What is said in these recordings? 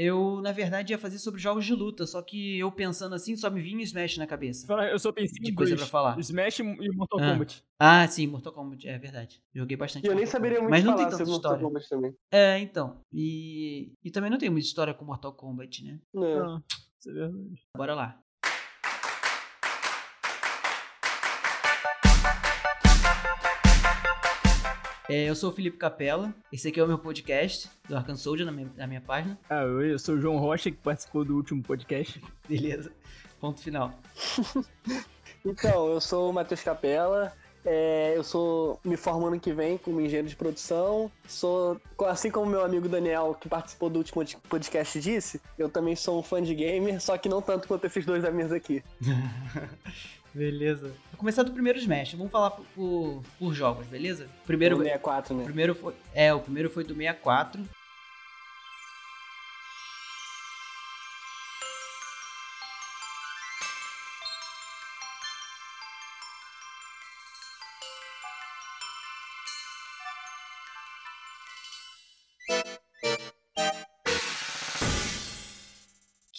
Eu, na verdade, ia fazer sobre jogos de luta, só que eu pensando assim, só me vinha Smash na cabeça. Eu só pensei De em coisa pra falar. Smash e Mortal Ah. Kombat. Ah, sim, Mortal Kombat, é verdade. Joguei bastante. E eu nem Mortal saberia Kombat. muito Mas não falar tem tanta sobre Mortal história. Kombat também. É, então. E, e também não tem muita história com Mortal Kombat, né? Não. Ah, isso é verdade. Bora lá. É, eu sou o Felipe Capella, esse aqui é o meu podcast do Arcan Soldier na minha, na minha página. Ah, oi, eu sou o João Rocha, que participou do último podcast. Beleza. Ponto final. Então, eu sou o Matheus Capella. é, eu sou me formo ano que vem como engenheiro de produção. Sou, assim como meu amigo Daniel, que participou do último podcast, disse, eu também sou um fã de gamer, só que não tanto quanto esses dois amigos aqui. Beleza. Vou começar do primeiro Smash. Vamos falar por, por, por jogos, beleza? Primeiro, 64, o né? primeiro foi. É, o primeiro foi do 64.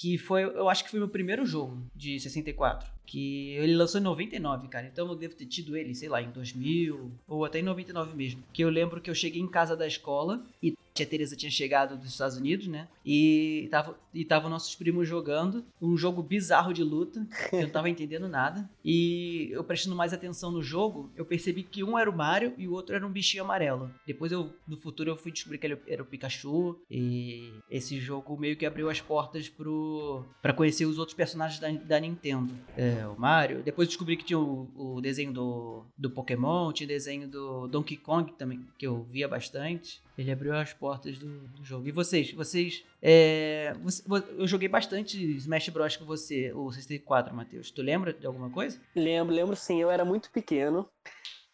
Que foi, eu acho que foi meu primeiro jogo de 64. Que ele lançou em 99, cara. Então eu devo ter tido ele, sei lá, em 2000 ou até em 99 mesmo. Que eu lembro que eu cheguei em casa da escola e tia Teresa tinha chegado dos Estados Unidos, né? E tava, e tava nossos primos jogando um jogo bizarro de luta. que Eu não tava entendendo nada. E eu prestando mais atenção no jogo, eu percebi que um era o Mario e o outro era um bichinho amarelo. Depois eu, no futuro, eu fui descobrir que ele era o Pikachu. E esse jogo meio que abriu as portas pro para conhecer os outros personagens da, da Nintendo. É, o Mario. Depois eu descobri que tinha o, o desenho do, do Pokémon, tinha o desenho do Donkey Kong também, que eu via bastante. Ele abriu as portas do, do jogo. E vocês? Vocês. É, você- vo- eu joguei bastante Smash Bros. com você, o 64, Matheus. Tu lembra de alguma coisa? Lembro, lembro sim, eu era muito pequeno.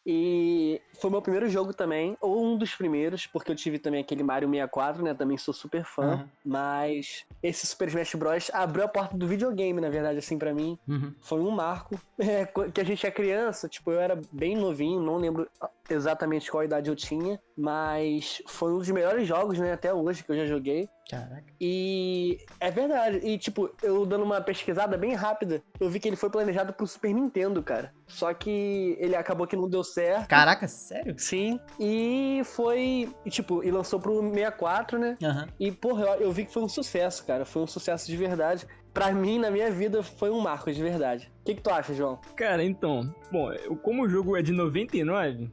E foi meu primeiro jogo também, ou um dos primeiros, porque eu tive também aquele Mario 64, né? Também sou super fã. Aham. Mas esse Super Smash Bros. abriu a porta do videogame, na verdade, assim, pra mim. Uhum. Foi um marco. É, qu- que a gente é criança, tipo, eu era bem novinho, não lembro exatamente qual idade eu tinha. Mas foi um dos melhores jogos, né? Até hoje que eu já joguei. Caraca. E é verdade. E, tipo, eu dando uma pesquisada bem rápida, eu vi que ele foi planejado pro Super Nintendo, cara. Só que ele acabou que não deu certo. Caraca, sério? Sim. E foi. E, tipo, e lançou pro 64, né? Aham. E, porra, eu, eu vi que foi um sucesso, cara. Foi um sucesso de verdade. Pra mim, na minha vida, foi um marco de verdade. O que, que tu acha, João? Cara, então, bom, eu- como o jogo é de 99, c-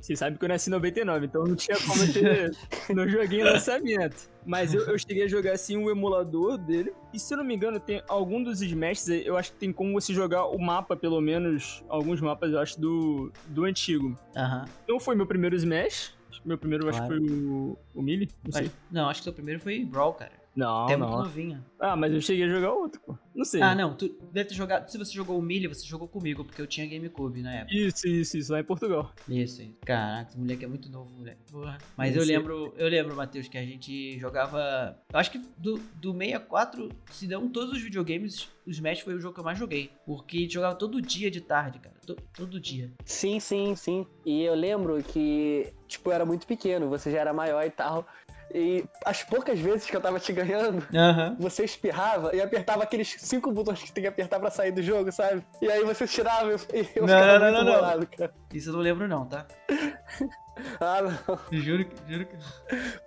você sabe que eu nasci em 99, então não tinha como eu ter. não joguei lançamento. Mas eu, eu cheguei a jogar assim o emulador dele. E se eu não me engano, tem algum dos Smash, eu acho que tem como você jogar o mapa, pelo menos, alguns mapas, eu acho, do, do antigo. Aham. Então foi meu primeiro Smash. Acho Meu primeiro acho que Claro. foi o, o Melee, não sei. Mas- Não, acho que seu primeiro foi Brawl, cara. Não, Até muito não. novinho. Ah, mas eu cheguei a jogar outro, pô. Não sei. Ah, não. Tu deve ter jogado. Se você jogou o Millie, você jogou comigo, porque eu tinha GameCube na época. Isso, isso, isso, lá em Portugal. Isso, isso. Caraca, esse moleque é muito novo, moleque. Porra. Mas Eu eu lembro, eu lembro, Matheus, que a gente jogava. Eu acho que do, do 64, se não todos os videogames, o Smash foi o jogo que eu mais joguei. Porque a gente jogava todo dia de tarde, cara. To- todo dia. Sim, sim, sim. E eu lembro que, tipo, eu era muito pequeno, você já era maior e tal. E as poucas vezes que eu tava te ganhando, Aham. você espirrava e apertava aqueles cinco botões que tem que apertar pra sair do jogo, sabe? E aí você tirava e eu, Não, ficava não, muito não, não. bolado, cara. Isso eu não lembro, não, tá? Ah, não. Juro que. Juro que...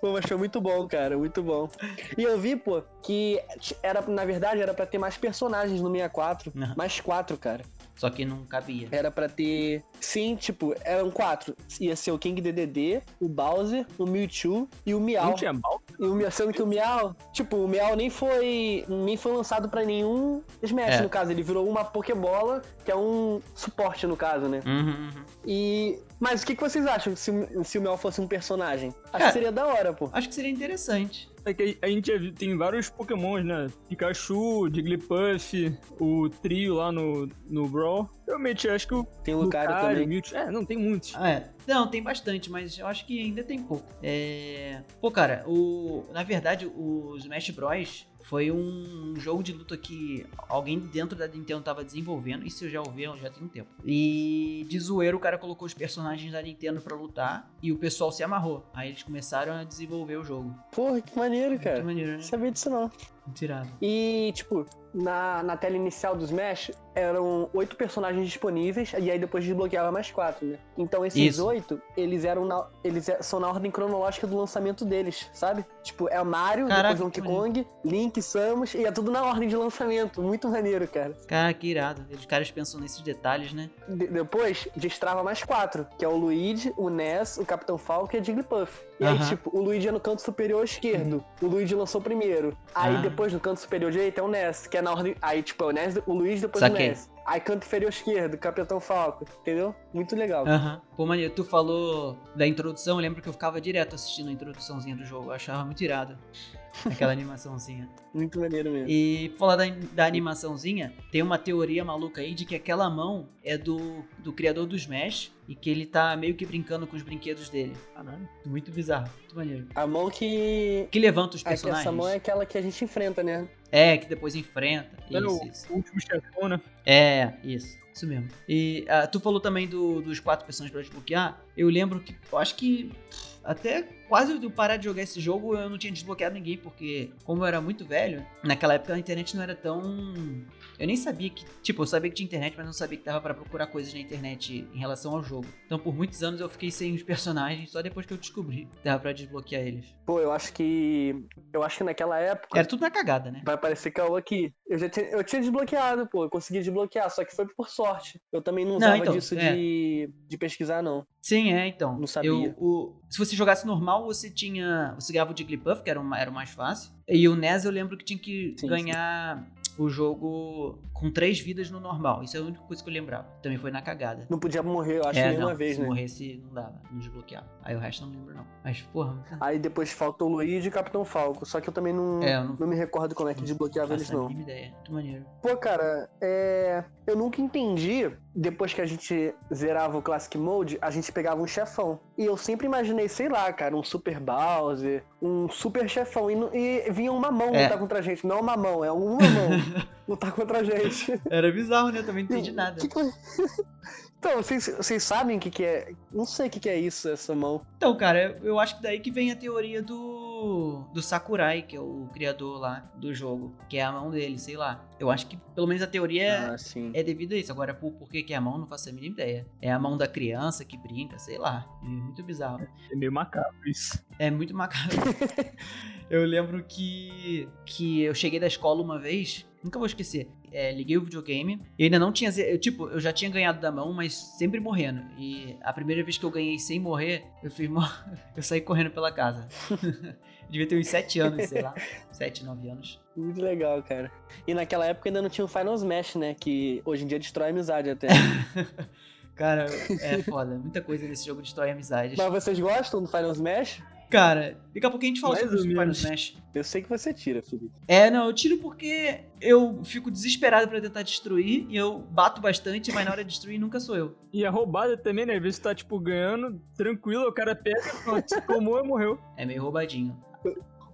Pô, mas foi muito bom, cara, muito bom. E eu vi, pô, que era, na verdade, era pra ter mais personagens no 64. Aham. Mais quatro, cara. Só que não cabia. Era pra ter. Sim, tipo, eram quatro. Ia ser o King DDD, o Bowser, o Mewtwo e o Meow. Não tinha mal? E o Meow, sendo que o Meow, tipo, o Meow nem foi, nem foi lançado pra nenhum Smash, É. no caso. Ele virou uma Pokébola, que é um suporte, no caso, né? Uhum, uhum. E. Mas o que, que vocês acham se, o- se o Meow fosse um personagem? Acho Cara, que seria da hora, pô. Acho que seria interessante. É que a gente tem vários pokémons, né? Pikachu, Jigglypuff, o trio lá no, no Brawl. Realmente, acho que o Tem o Lucario também. Mewtwo... É, não, tem muitos. Ah, é. Não, tem bastante, mas eu acho que ainda tem pouco. É... Pô, cara, o... na verdade, o Smash Bros. foi um jogo de luta que alguém dentro da Nintendo tava desenvolvendo. Isso eu já ouvi já tem um tempo. E de zoeiro o cara colocou os personagens da Nintendo pra lutar e o pessoal se amarrou. Aí eles começaram a desenvolver o jogo. Porra, que maneiro, cara. Muito maneiro, né? Não sabia disso não. Tirado. E, tipo, na, na tela inicial do Smash, eram oito personagens disponíveis, e aí depois desbloqueava mais quatro, né? Então esses oito, eles eram na, eles é- são na ordem cronológica do lançamento deles, sabe? Tipo, é o Mario, Caraca, depois Donkey Kong, Link, Samus, e é tudo na ordem de lançamento. Muito maneiro, cara. Cara, que irado. Os caras pensam nesses detalhes, né? De- depois, destrava mais quatro, que é o Luigi, o Ness, o Capitão Falcon e a Jigglypuff. E aí, Aham. tipo, o Luigi é no canto superior esquerdo. O Luigi lançou primeiro. Aí Ah. depois, no canto superior direito, é o Ness, que é na ordem... Aí, tipo, é o Ness, o Luigi, depois Saquei. o Ness. Aí, canto inferior esquerdo, Capitão Falcon. Entendeu? Muito legal. Aham. Pô, maneiro, tu falou da introdução, eu lembro que eu ficava direto assistindo a introduçãozinha do jogo. Eu achava muito irado. Aquela animaçãozinha. Muito maneiro mesmo. E falar da, da animaçãozinha, tem uma teoria maluca aí de que aquela mão é do, do criador do Smash e que ele tá meio que brincando com os brinquedos dele. Caralho. Muito bizarro, muito maneiro. A mão que... Que levanta os é personagens. essa mão é aquela que a gente enfrenta, né? É, que depois enfrenta. É Isso, o isso. último chefão, né? É, isso. Isso mesmo. E ah, tu falou também do- dos quatro personagens pra desbloquear. Eu lembro que, eu acho que até quase eu parar de jogar esse jogo eu não tinha desbloqueado ninguém, porque como eu era muito velho, naquela época a internet não era tão. Eu nem sabia que. Tipo, eu sabia que tinha internet, mas não sabia que dava pra procurar coisas na internet em relação ao jogo. Então por muitos anos eu fiquei sem os personagens, só depois que eu descobri que dava pra desbloquear eles. Pô, eu acho que... Eu acho que naquela época... Era tudo na cagada, né? Vai aparecer caô aqui. Eu já tinha, eu tinha desbloqueado, pô. Eu consegui desbloquear, só que foi por sorte. Eu também não Não, usava então, disso é. de, de pesquisar, não. Sim, é, então. Não sabia. Eu- o- se você jogasse normal, você tinha. Você ganhava o Jigglypuff, que era o, era o mais fácil. E o NES eu lembro que tinha que Sim, ganhar o jogo com três vidas no normal. Isso é a única coisa que eu lembrava. Também foi na cagada. Não podia morrer, eu acho, é, nenhuma não, vez, se né? morresse, não dava, não desbloqueava. Aí o resto eu não lembro, não. Mas, porra, Aí depois faltou o Luigi e o Capitão Falco. Só que eu também não, É, eu não- não me recordo como é que não desbloqueava eles, não. mínima ideia. Muito maneiro. Pô, cara, é... eu nunca entendi. Depois que a gente zerava o Classic Mode, a gente pegava um chefão. E eu sempre imaginei, sei lá, cara, um Super Bowser, um super chefão. E, e vinha uma mão É. lutar contra a gente. Não uma mão, é uma mão lutar contra a gente. Era bizarro, né? Eu também não entendi nada. Que que- Então, vocês, vocês sabem o que, que é. Não sei o que, que é isso, essa mão. Então, cara, eu acho que daí que vem a teoria do, do Sakurai, que é o criador lá do jogo, que é a mão dele, sei lá. Eu acho que pelo menos a teoria é, Ah, é devido a isso. Agora, por, por que, que é a mão, não faço a mínima ideia. É a mão da criança que brinca, sei lá. É muito bizarro. É meio macabro isso. É muito macabro. eu lembro que, que eu cheguei da escola uma vez, nunca vou esquecer. É, liguei o videogame e ainda não tinha. Eu, tipo, eu já tinha ganhado da mão, mas sempre morrendo. E a primeira vez que eu ganhei sem morrer, eu fiz. eu saí correndo pela casa. Devia ter uns 7 anos, sei lá. 7, 9 anos. Muito legal, cara. E naquela época ainda não tinha o Final Smash, né? Que hoje em dia destrói amizade até. Cara, é foda. Muita coisa nesse jogo destrói amizades. Mas vocês gostam do Final Smash? Cara, daqui a pouco a gente fala Mais sobre o menos. Smash. Eu sei que você tira, Felipe. É, não, eu tiro porque eu fico desesperado pra tentar destruir e eu bato bastante, mas na hora de destruir nunca sou eu. E a roubada também, né? Às vezes tu tá, tipo, ganhando, tranquilo, o cara pega, tomou e morreu. É meio roubadinho.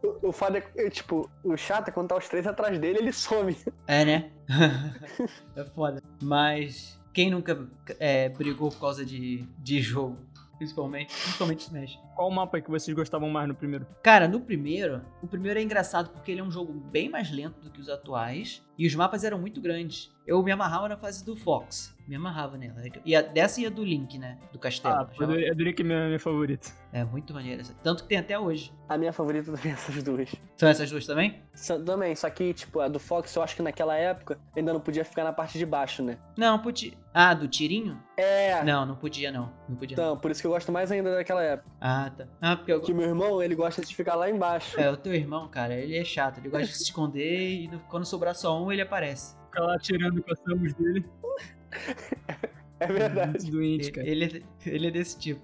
O, o foda é, é, tipo, o chato é quando tá os três atrás dele, ele some. É, né? é foda. Mas quem nunca é, brigou por causa de, de jogo? Principalmente, principalmente Smash. Qual mapa que vocês gostavam mais no primeiro? Cara, no primeiro, o primeiro é engraçado porque ele é um jogo bem mais lento do que os atuais e os mapas eram muito grandes. Eu me amarrava na fase do Fox, me amarrava nela. E a, dessa e a do Link, né? Do castelo. Ah, a do Link é minha, minha favorita. É muito maneiro essa. Tanto que tem até hoje. A minha favorita também é essas duas. São essas duas também? Só- Também, só que, tipo, a do Fox, eu acho que naquela época ainda não podia ficar na parte de baixo, né? Não, podia. Ah, do tirinho? É. Não, não podia não. Não podia. não. Então, por isso que eu gosto mais ainda daquela época. Ah, tá. Ah, porque eu... Que meu irmão, ele gosta de ficar lá embaixo. É, o teu irmão, cara, ele é chato. Ele gosta de se esconder e quando sobrar só um, ele aparece. Ficar lá tirando com as dele. É verdade. Muito doente, cara. Ele, ele, é, ele é desse tipo.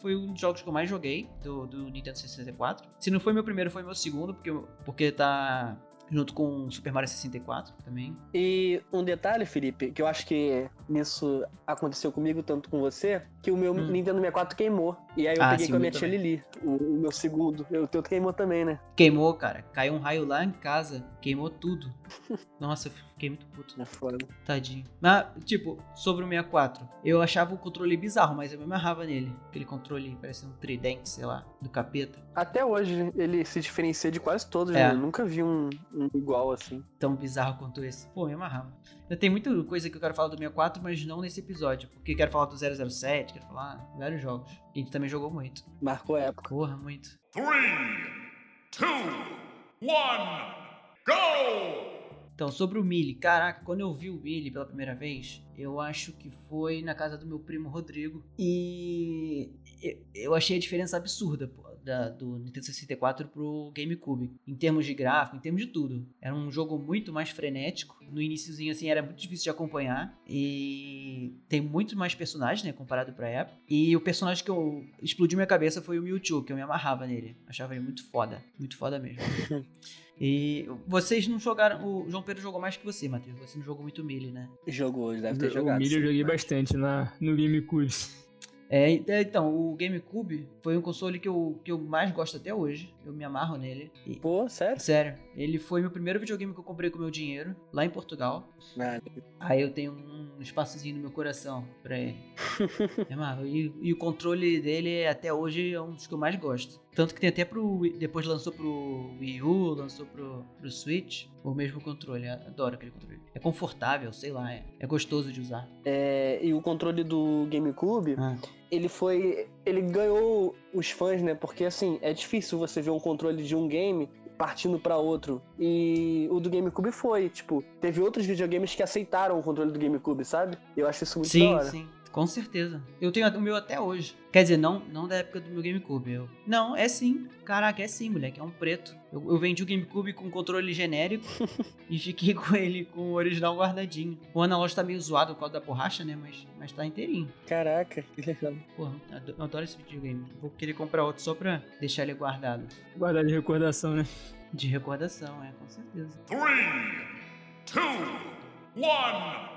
Foi um dos jogos que eu mais joguei do, do Nintendo 64. Se não foi meu primeiro, foi meu segundo, porque, porque tá junto com Super Mario 64 também. E um detalhe, Felipe, que eu acho que nisso aconteceu comigo, tanto com você, que o meu Hum. Nintendo 64 queimou. E aí eu Ah, peguei com a minha tia Lili, o, o meu segundo. O teu queimou também, né? Queimou, cara. Caiu um raio lá em casa, queimou tudo. Nossa, eu fiquei muito puto. É foda. Tadinho. Mas, tipo, sobre o 64, eu achava o controle bizarro, mas eu me amarrava nele. Aquele controle parece um tridente, sei lá, do capeta. Até hoje ele se diferencia de quase todos, É. né? Eu nunca vi um, um igual assim. Tão bizarro quanto esse. Pô, me amarrava. Eu tenho muita coisa que eu quero falar do 64, mas não nesse episódio. Porque quero falar do 007, quero falar vários jogos. A gente também jogou muito. Marcou a época. Porra, muito. Three, two, one, go! Então, sobre o Mili, caraca, quando eu vi o Mili pela primeira vez, eu acho que foi na casa do meu primo Rodrigo. E eu- eu achei a diferença absurda pô, da- do Nintendo 64 pro GameCube. Em termos de gráfico, em termos de tudo. Era um jogo muito mais frenético. No iníciozinho, assim, era muito difícil de acompanhar. E tem muito mais personagens, né, comparado pra época. E o personagem que eu explodiu minha cabeça foi o Mewtwo, que eu me amarrava nele. Achava ele muito foda. Muito foda mesmo. E vocês não jogaram. O João Pedro jogou mais que você, Matheus. Você não jogou muito Melee, né? Jogou deve ter O jogado. milho eu joguei bastante na, no GameCube. É, é, então, o GameCube foi um console que eu, que eu mais gosto até hoje. Eu me amarro nele. E- Pô, sério? sério, ele foi meu primeiro videogame que eu comprei com meu dinheiro, lá em Portugal. Ah, Aí eu tenho um espaçozinho no meu coração pra ele. É, mano, e, e o controle dele até hoje é um dos que eu mais gosto. Tanto que tem até pro. Depois lançou pro Wii U, lançou pro, pro Switch. O mesmo controle. eu Adoro aquele controle. É confortável, sei lá, é, é gostoso de usar. é, e o controle do GameCube, Ah. ele foi. Ele ganhou os fãs, né? Porque assim, é difícil você ver um controle de um game partindo pra outro. E o do GameCube foi, tipo, teve outros videogames que aceitaram o controle do GameCube, sabe? Eu acho isso muito da Sim, hora. sim. Com certeza. Eu tenho o meu até hoje. Quer dizer, não, não da época do meu GameCube. Eu... Não, é sim. Caraca, é sim, moleque. É um preto. Eu, eu vendi o GameCube com controle genérico e fiquei com ele com o original guardadinho. O analógico tá meio zoado por causa da borracha, né? Mas, mas tá inteirinho. Caraca, que legal. Porra, eu ado- eu adoro esse videogame. Vou querer comprar outro só pra deixar ele guardado. Guardar de recordação, né? De recordação, é, com certeza. Three, two, one,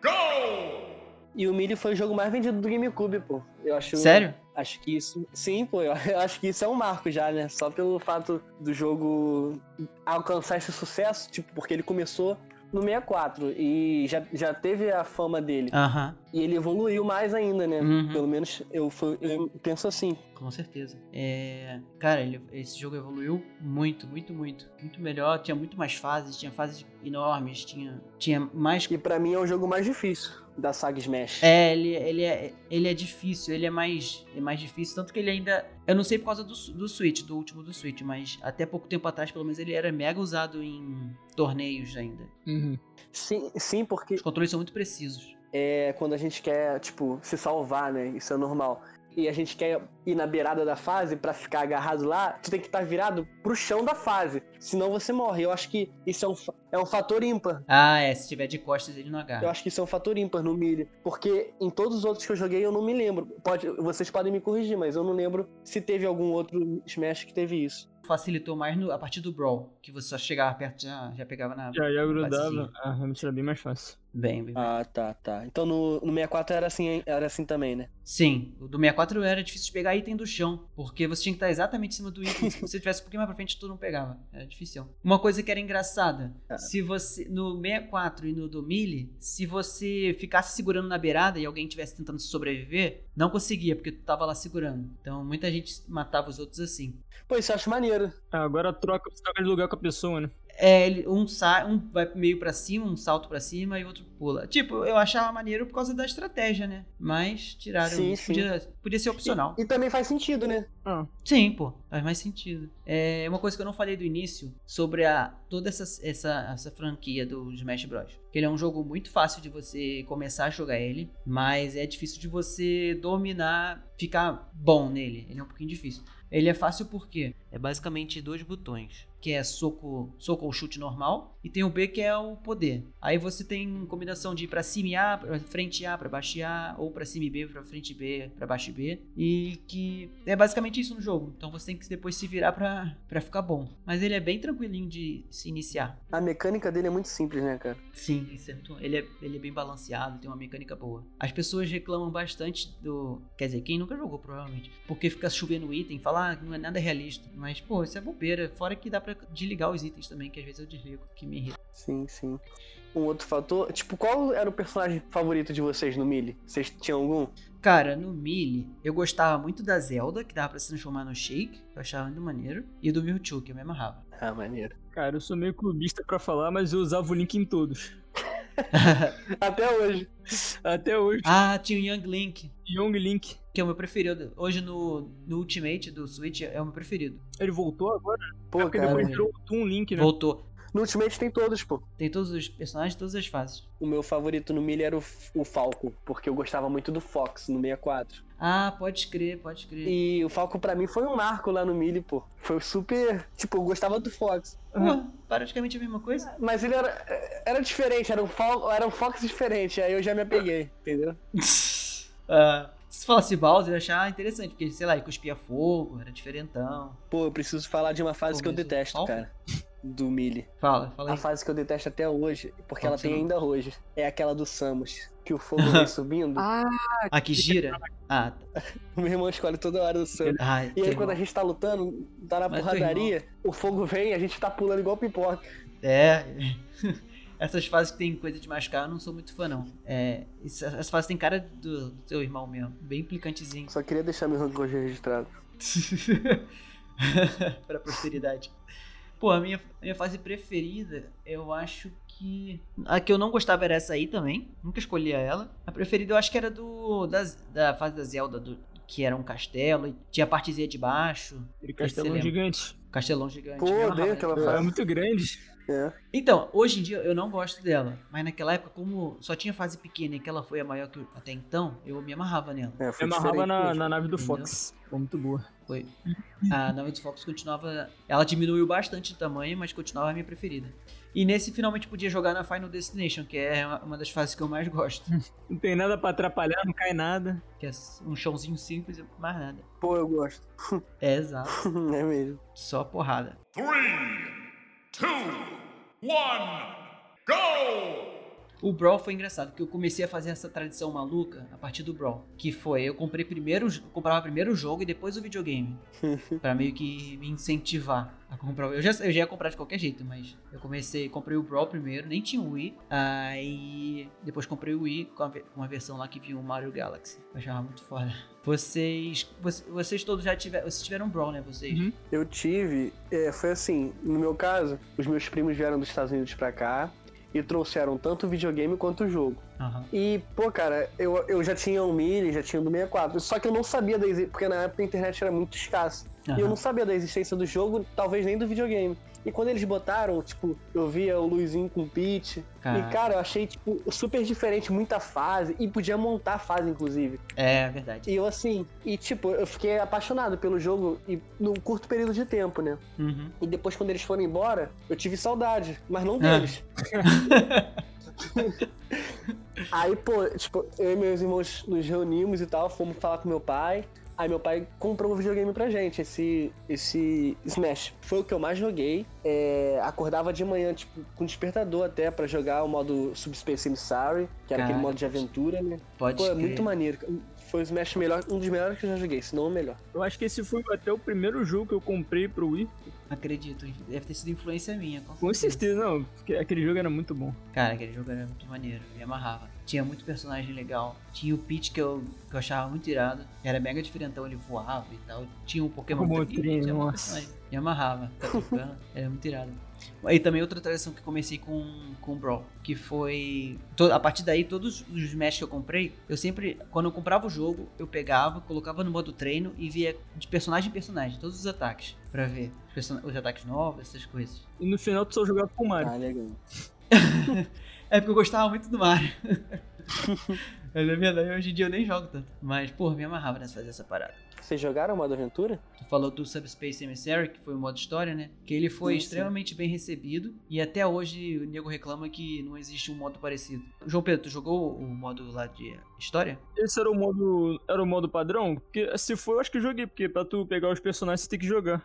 go! E o Melee foi o jogo mais vendido do GameCube, pô. Eu acho. Sério? Acho que isso. Sim, pô, eu eu acho que isso é um marco já, né? Só pelo fato do jogo alcançar esse sucesso, tipo, porque ele começou no 64 e já, já teve a fama dele. Aham, E ele evoluiu mais ainda, né? Uhum. Pelo menos eu, eu penso assim. com certeza. É, cara, ele- esse jogo evoluiu muito, muito, muito. Muito melhor. Tinha muito mais fases, tinha fases enormes, tinha, tinha mais Que pra mim é o jogo mais difícil da saga Smash. É, ele, ele, é, ele é difícil, ele é mais, é mais difícil, tanto que ele ainda. Eu não sei por causa do, do Switch, do último do Switch, mas até pouco tempo atrás, pelo menos, ele era mega usado em torneios ainda. Uhum. Sim, sim, porque Os controles são muito precisos. É quando a gente quer, tipo, se salvar, né? Isso é normal. E a gente quer ir na beirada da fase pra ficar agarrado lá, tu tem que estar virado pro chão da fase. Senão você morre. Eu acho que isso é um, é um fator ímpar. Ah, é, se tiver de costas ele não Eu agarra. acho que isso é um fator ímpar no Melee. Porque em todos os outros que eu joguei eu não me lembro. Pode, vocês podem me corrigir, mas eu não lembro se teve algum outro Smash que teve isso. Facilitou mais no- a partir do Brawl, que você só chegava perto já, já pegava na. Já, já grudava. Ah, realmente era bem mais fácil. Bem, bem. Ah, tá, tá. Então no, no 64 era assim, era assim também, né? Sim, o do 64 era difícil de pegar item do chão, porque você tinha que estar exatamente em cima do item. Se você tivesse um pouquinho mais pra frente, tu não pegava. Era difícil. Uma coisa que era engraçada, Ah. se você no 64 e no do Melee, se você ficasse segurando na beirada e alguém estivesse tentando sobreviver, não conseguia, porque tu tava lá segurando. Então muita gente matava os outros assim. Pô, isso eu acho maneiro. Ah, agora troca, troca de lugar com a pessoa, né? É, ele- um sai, um vai meio pra cima, um salto pra cima e outro pula. Tipo, eu achava maneiro por causa da estratégia, né? Mas tiraram. Sim, isso. sim. Podia, podia ser opcional. E, e também faz sentido, né? Ah, Sim, pô, faz mais sentido. É uma coisa que eu não falei do início sobre a toda essa, essa, essa franquia do Smash Bros. Que ele é um jogo muito fácil de você começar a jogar ele, mas é difícil de você dominar, ficar bom nele. Ele é um pouquinho difícil. Ele é fácil porque é basicamente dois botões. que é soco, soco ou chute normal, e tem o B, que é o poder. Aí você tem combinação de ir pra cima e A, pra frente A, pra baixo A, ou pra cima e B, pra frente B, pra baixo B, e que é basicamente isso no jogo. Então você tem que depois se virar pra, pra ficar bom. Mas ele é bem tranquilinho de se iniciar. A mecânica dele é muito simples, né, cara? Sim, ele, é, ele é bem balanceado, tem uma mecânica boa. As pessoas reclamam bastante do. Quer dizer, quem nunca jogou, provavelmente. Porque fica chovendo item, fala ah, não é nada realista. Mas, pô, isso é bobeira. Fora que dá pra desligar os itens também, que às vezes eu desligo, que me irrita. Sim, sim. Um outro fator, tipo, qual era o personagem favorito de vocês no Melee? Vocês tinham algum? Cara, no Melee, eu gostava muito da Zelda, que dava pra se transformar no Shake, eu achava muito maneiro. E do Mewtwo, que eu me amarrava. Ah, maneiro. Cara, eu sou meio clubista pra falar, mas eu usava o Link em todos. Até hoje. Até hoje. ah, tinha o Young Link, Young Link. que é o meu preferido. Hoje no, no Ultimate do Switch é o meu preferido. Ele voltou agora? Pô, Porque cara. depois virou o Toon Link, né? Voltou. No Ultimate tem todos, pô. Tem todos os personagens, todas as fases. O meu favorito no Melee era o, o Falco, porque eu gostava muito do Fox no 64. Ah, pode crer, pode crer. E o Falco pra mim foi um marco lá no Melee, pô. Foi super. Tipo, eu gostava do Fox. Pô, praticamente a mesma coisa. Mas ele era, era diferente, era um, Falco, era um Fox diferente. Aí eu já me apeguei, entendeu? Ah, se falasse Bowser, eu achar interessante, porque, sei lá, ele cuspia fogo, era diferentão. Pô, eu preciso falar de uma fase Pô, que eu detesto, Falco? cara. Do Melee. Fala, fala A aí. fase que eu detesto até hoje, porque Qual ela tem ainda hoje. É aquela do Samus. Que o fogo vem subindo. Ah, que gira? Ah, tá. O meu irmão escolhe toda hora o Samus. Ah, E teu aí quando a irmão. gente tá lutando, tá na Mas teu porradaria, o fogo vem e a gente tá pulando igual pipoca. É. Essas fases que tem coisa de machucar, eu não sou muito fã, não. É, isso- essa fase tem cara do, do seu irmão mesmo. Bem implicantezinho. Só queria deixar meu rancor registrado. pra posteridade. Pô, a minha, minha fase preferida, eu acho que. A que eu não gostava era essa aí também. Nunca escolhia ela. A preferida eu acho que era do. Das, da fase da Zelda, do, que era um castelo. E tinha a partezinha de baixo. aquele castelão gigante. Castelão gigante. Pô, me amarrava odeio aquela fase. É muito grande. É. Então, hoje em dia eu não gosto dela. Mas naquela época, como só tinha fase pequena e que ela foi a maior que eu- até então, eu me amarrava nela. É, Eu foi amarrava na, na nave do Entendeu? Fox. Foi muito boa. Foi. A nave dos Fox continuava. Ela diminuiu bastante de tamanho, mas continuava a minha preferida. E nesse finalmente podia jogar na Final Destination, que é uma- das fases que eu mais gosto. Não tem nada pra atrapalhar, não cai nada. Que é um chãozinho simples e mais nada. Pô, eu gosto. É exato. é mesmo. Só porrada. Three, two, one, go! O Brawl foi engraçado, porque eu comecei a fazer essa tradição maluca a partir do Brawl. Que foi, eu comprei primeiro, eu comprava primeiro o jogo e depois o videogame. pra meio que me incentivar a comprar. Eu já, eu já ia comprar de qualquer jeito, mas eu comecei, comprei o Brawl primeiro, nem tinha o Wii. Aí depois comprei o Wii com, a, ve- com uma versão lá que vinha o Mario Galaxy. Eu achava muito foda. Vocês, vocês, vocês todos já tiveram, vocês tiveram Brawl, né, vocês? Uhum. Eu tive, é, foi assim, no meu caso, os meus primos vieram dos Estados Unidos pra cá e trouxeram tanto o videogame quanto o jogo. Aham. E, pô, cara, eu, eu já tinha um Mini, já tinha um do 64, só que eu não sabia da existência, porque na época a internet era muito escassa. E eu não sabia da existência do jogo, talvez nem do videogame. E quando eles botaram, tipo, eu via o Luizinho com o. Caraca. E, cara, eu achei, tipo, super diferente, muita fase. E podia montar fase, inclusive. É verdade. E eu, assim, e, tipo, eu fiquei apaixonado pelo jogo e num curto período de tempo, né? Uhum. E depois, quando eles foram embora, eu tive saudade, mas não Ah. deles. Aí, pô, tipo, eu e meus irmãos nos reunimos e tal, fomos falar com meu pai. Aí meu pai comprou um videogame pra gente, esse, esse Smash. Foi o que eu mais joguei. É, acordava de manhã, tipo, com despertador até pra jogar o modo Subspace Emissary, que era aquele Caraca. modo de aventura, né? Pode Pô, é muito maneiro. Foi o Smash melhor, um dos melhores que eu já joguei, se não o melhor. Eu acho que esse foi até o primeiro jogo que eu comprei pro Wii. Acredito, deve ter sido influência minha. Com Com certeza, não. Porque aquele jogo era muito bom. Cara, aquele jogo era muito maneiro, me amarrava. Tinha muito personagem legal. Tinha o Peach que eu, que eu achava muito irado. Era mega diferentão, ele voava e tal. Tinha um Pokémon Tree, tinha personagem. Me amarrava, tocando. era muito irado. E também outra tradição que comecei com, com o Brawl, que foi... to- a partir daí, todos os Smash que eu comprei, eu sempre, quando eu comprava o jogo, eu pegava, colocava no modo treino e via de personagem em personagem, todos os ataques, pra ver os, os ataques novos, essas coisas. E no final tu só jogava com o Mario. Ah, legal. É porque eu gostava muito do Mario. Mas é verdade, hoje em dia eu nem jogo tanto. Mas, porra, me amarrava nessa fazer essa parada. Vocês jogaram o modo aventura? Tu falou do Subspace Emissary, que foi o modo história, né? Que ele foi Sim, sim. extremamente bem recebido e até hoje o nego reclama que não existe um modo parecido. João Pedro, tu jogou o modo lá de história? Esse era o modo. Era o modo padrão? Porque se for, eu acho que eu joguei, porque pra tu pegar os personagens você tem que jogar.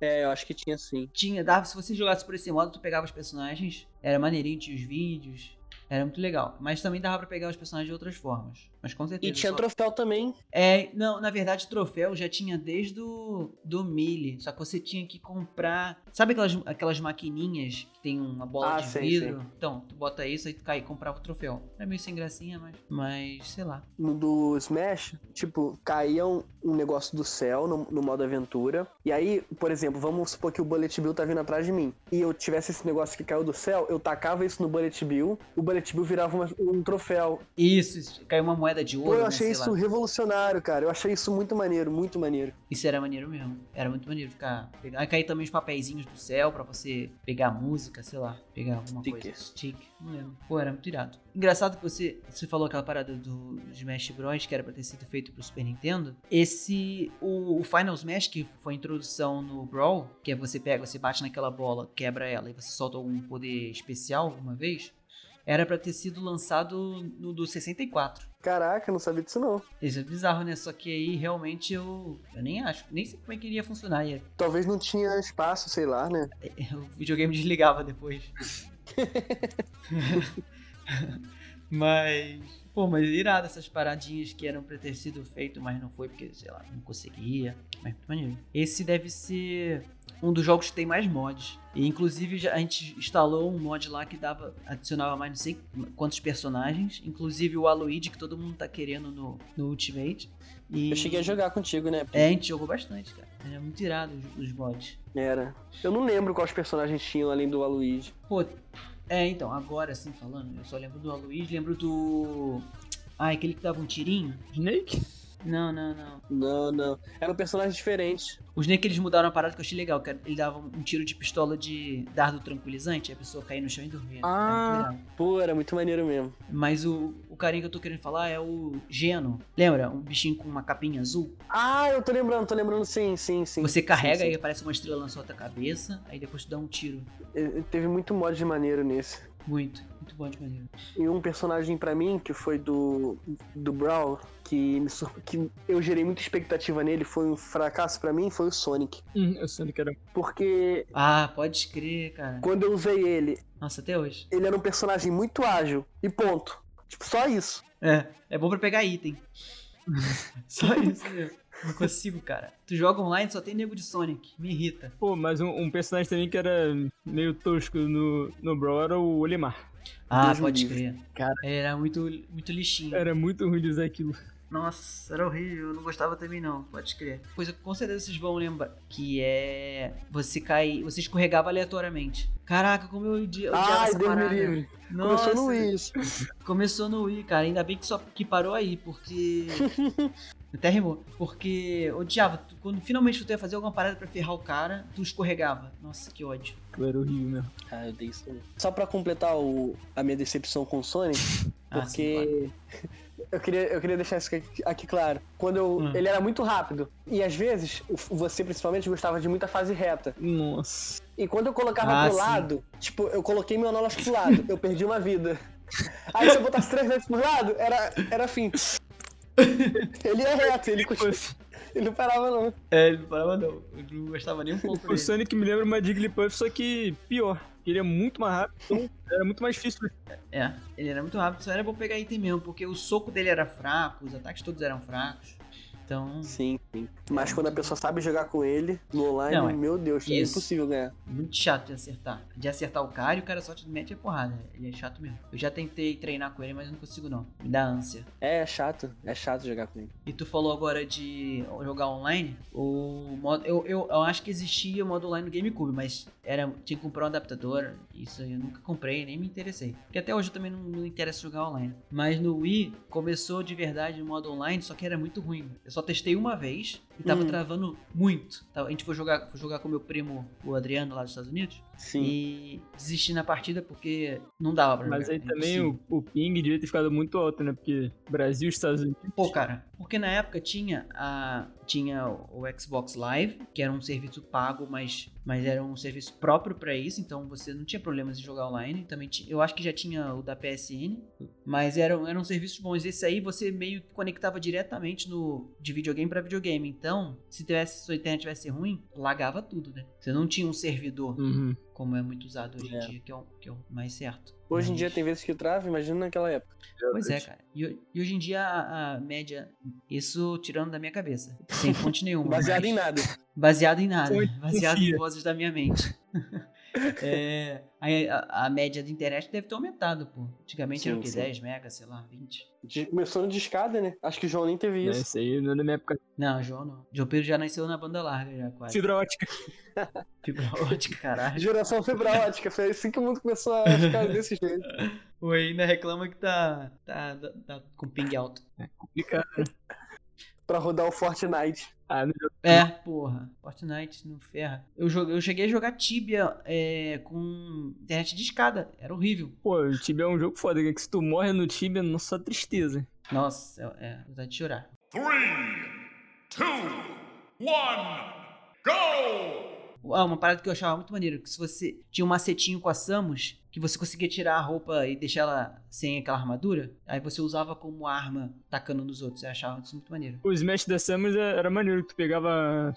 É, eu acho que tinha sim. Tinha, dava, se você jogasse por esse modo, tu pegava os personagens, era maneirinho, tinha os vídeos, era muito legal. Mas também dava pra pegar os personagens de outras formas. Mas com certeza. E tinha só- troféu também. É, não, na verdade, troféu já tinha desde o do Melee. Só que você tinha que comprar. Sabe aquelas, aquelas maquininhas que tem uma bola Ah, de sei, vidro? Então, tu bota isso aí tu cai e comprava o troféu. É meio sem gracinha, mas. Mas, sei lá. No do Smash, tipo, caía um, um negócio do céu no, no modo aventura. E aí, por exemplo, vamos supor que o Bullet Bill tá vindo atrás de mim. E eu tivesse esse negócio que caiu do céu, eu tacava isso no Bullet Bill, o Bullet Bill virava uma- um troféu. Isso, isso, caiu uma moeda de ouro. Pô, eu né, achei sei isso lá. revolucionário, cara. Eu achei isso muito maneiro, muito maneiro. Isso era maneiro mesmo. Era muito maneiro ficar. Aí caía também os papeizinhos do céu pra você pegar música, sei lá. Pegar alguma Sticker. coisa. Stick. Não lembro. Pô, era muito irado. Engraçado que você, você falou aquela parada do Smash Bros. que era pra ter sido feito pro Super Nintendo. Esse. O, o Final Smash, que foi a introdução no Brawl, que é você pega, você bate naquela bola, quebra ela e você solta algum poder especial uma vez. Era pra ter sido lançado no do 64. Caraca, não sabia disso não. Isso é bizarro, né? Só que aí realmente eu. Eu nem acho. Nem sei como é que iria funcionar. Ia- Talvez não tinha espaço, sei lá, né? O videogame desligava depois. mas. Pô, mas irado essas paradinhas que eram pra ter sido feito, mas não foi porque, sei lá, não conseguia. Mas muito maneiro. Esse deve ser um dos jogos que tem mais mods. E inclusive a gente instalou um mod lá que dava, adicionava mais não sei quantos personagens. Inclusive o Aloyd, que todo mundo tá querendo no, no Ultimate. E... Eu cheguei a jogar contigo, né? É, a gente jogou bastante, cara. Era muito irado os, os mods. Era. Eu não lembro quais personagens tinham além do Aloysio. Pô, é, então, agora assim falando, eu só lembro do Aloysio, lembro do. Ah, aquele que dava um tirinho? Snake? Não, não, não. Não, não. Eram personagens diferentes. Os Snake eles mudaram a parada que eu achei legal, que ele dava um tiro de pistola de dardo tranquilizante, a pessoa caía no chão e dormia. Ah. Pô, era muito maneiro mesmo. Mas o, o carinha que eu tô querendo falar é o Geno. Lembra? Um bichinho com uma capinha azul. Ah, eu tô lembrando, tô lembrando sim, sim, sim. Você carrega Sim, sim. e aparece uma estrela na sua outra cabeça, aí depois tu dá um tiro. Teve muito mod de maneiro nesse. Muito, muito bom de maneiro. E um personagem pra mim, que foi do, do Brawl, que, me surpre- que eu gerei muita expectativa nele, foi um fracasso pra mim, foi o Sonic. Hum, sei que era. Porque Ah, pode crer, cara. quando eu usei ele, Nossa, até hoje. ele era um personagem muito ágil. E ponto. Tipo, só isso. É, é bom pra pegar item. Só isso mesmo. Não consigo, cara. Tu joga online, só tem nego de Sonic. Me irrita. Pô, mas um, um personagem também que era meio tosco no, no Brawl era o Olimar. Ah, Deus pode crer. Cara. Ele era muito, muito lixinho. Era muito ruim de usar aquilo. Nossa, era horrível. Eu não gostava também, não. Pode crer. Coisa que com certeza vocês vão lembrar. Que é. Você cai. Você escorregava aleatoriamente. Caraca, como eu odi- odiava Ai, essa Deus me parada. livre. Nossa, Começou no Wii isso. Começou no Wii, cara. Ainda bem que só que parou aí, porque. Até rimou. Porque eu odiava. Tu- Quando finalmente tu ia fazer alguma parada pra ferrar o cara, tu escorregava. Nossa, que ódio. Aquilo era horrível mesmo. Ah, eu dei isso. Só pra completar o- a minha decepção com o Sonic, Ah, sim, claro. eu, queria, eu queria deixar isso aqui, aqui claro. Quando eu, Hum. ele era muito rápido. E às vezes, você principalmente gostava de muita fase reta. Nossa. E quando eu colocava Ah, pro sim. lado, tipo, eu coloquei meu Nanolas pro lado, eu perdi uma vida. Aí se eu botasse três vezes pro lado, era, era fim. Ele ia reto, ele, continu- ele não parava não. É, ele não parava não. Eu não gostava nem um pouco O dele. Sonic me lembra uma Jigglypuff, só que pior. Ele é muito mais rápido, então era muito mais difícil. É, ele era muito rápido, só era bom pegar item mesmo, porque o soco dele era fraco, os ataques todos eram fracos. Então, Sim, sim. Mas quando a pessoa sabe jogar com ele no online, Não, é- meu Deus, é isso. impossível ganhar. muito chato de acertar. De acertar o cara e o cara só te mete a porrada. Ele é chato mesmo. Eu já tentei treinar com ele, mas eu não consigo não. Me dá ânsia. É, é chato, é chato jogar com ele. E tu falou agora de jogar online. O modo, eu, eu, eu acho que existia o modo online no GameCube, mas era, tinha que comprar um adaptador. Isso aí eu nunca comprei, nem me interessei. Porque até hoje eu também não, não interessa jogar online. Mas no Wii começou de verdade o modo online, só que era muito ruim. Eu só só testei uma vez e tava Hum. travando muito. A gente foi jogar, foi jogar com meu primo, o Adriano, lá dos Estados Unidos. Sim. E desisti na partida porque não dava pra Mas jogar. aí é também o, o ping devia ter ficado muito alto, né? Porque Brasil e Estados Unidos. Pô, cara, porque na época tinha a tinha o Xbox Live, que era um serviço pago, mas, mas era um serviço próprio pra isso, então você não tinha problemas em jogar online. Também tinha, eu acho que já tinha o da PSN, mas eram, eram serviços bons. Esse aí você meio que conectava diretamente no de videogame pra videogame. Então, se tivesse sua internet tivesse ruim, lagava tudo, né? Você não tinha um servidor Uhum. Como é muito usado hoje em É. dia, que é o, que é o mais certo. Hoje em Mas- dia tem vezes que trava, imagina naquela época. Pois é, cara. E, e hoje em dia a, a média, isso tirando da minha cabeça, sem fonte nenhuma. Baseado mas- em nada. Baseado em nada. Fonte Baseado em vozes da minha mente. É, a, a- média da internet deve ter aumentado, pô. Antigamente era o Sim, quê? sim. 10 megas, sei lá, 20. De- Começou no discada, né? Acho que o João nem teve É, isso. isso aí não é da minha época. Não, João não. João Pedro já nasceu na banda larga, já quase. Fibra ótica. Fibra ótica, caralho. Geração fibra ótica, foi assim que o mundo começou a ficar desse jeito. O ainda reclama que tá, tá, tá, tá com ping alto. Complicado. Pra rodar o Fortnite. Ah, não É, porra. Fortnite não ferra. Eu, joguei, eu cheguei a jogar Tibia é, com internet de escada. Era horrível. Pô, o Tibia é um jogo foda, que se tu morre no Tibia, não só tristeza. Nossa, é, é vontade de chorar. Three, two, one, go! Ah, uma parada que eu achava muito maneiro, que se você tinha um macetinho com a Samus, que você conseguia tirar a roupa e deixar ela sem aquela armadura, aí você usava como arma tacando nos outros. Eu achava isso muito maneiro. O Smash da Samus é- era maneiro, que tu pegava.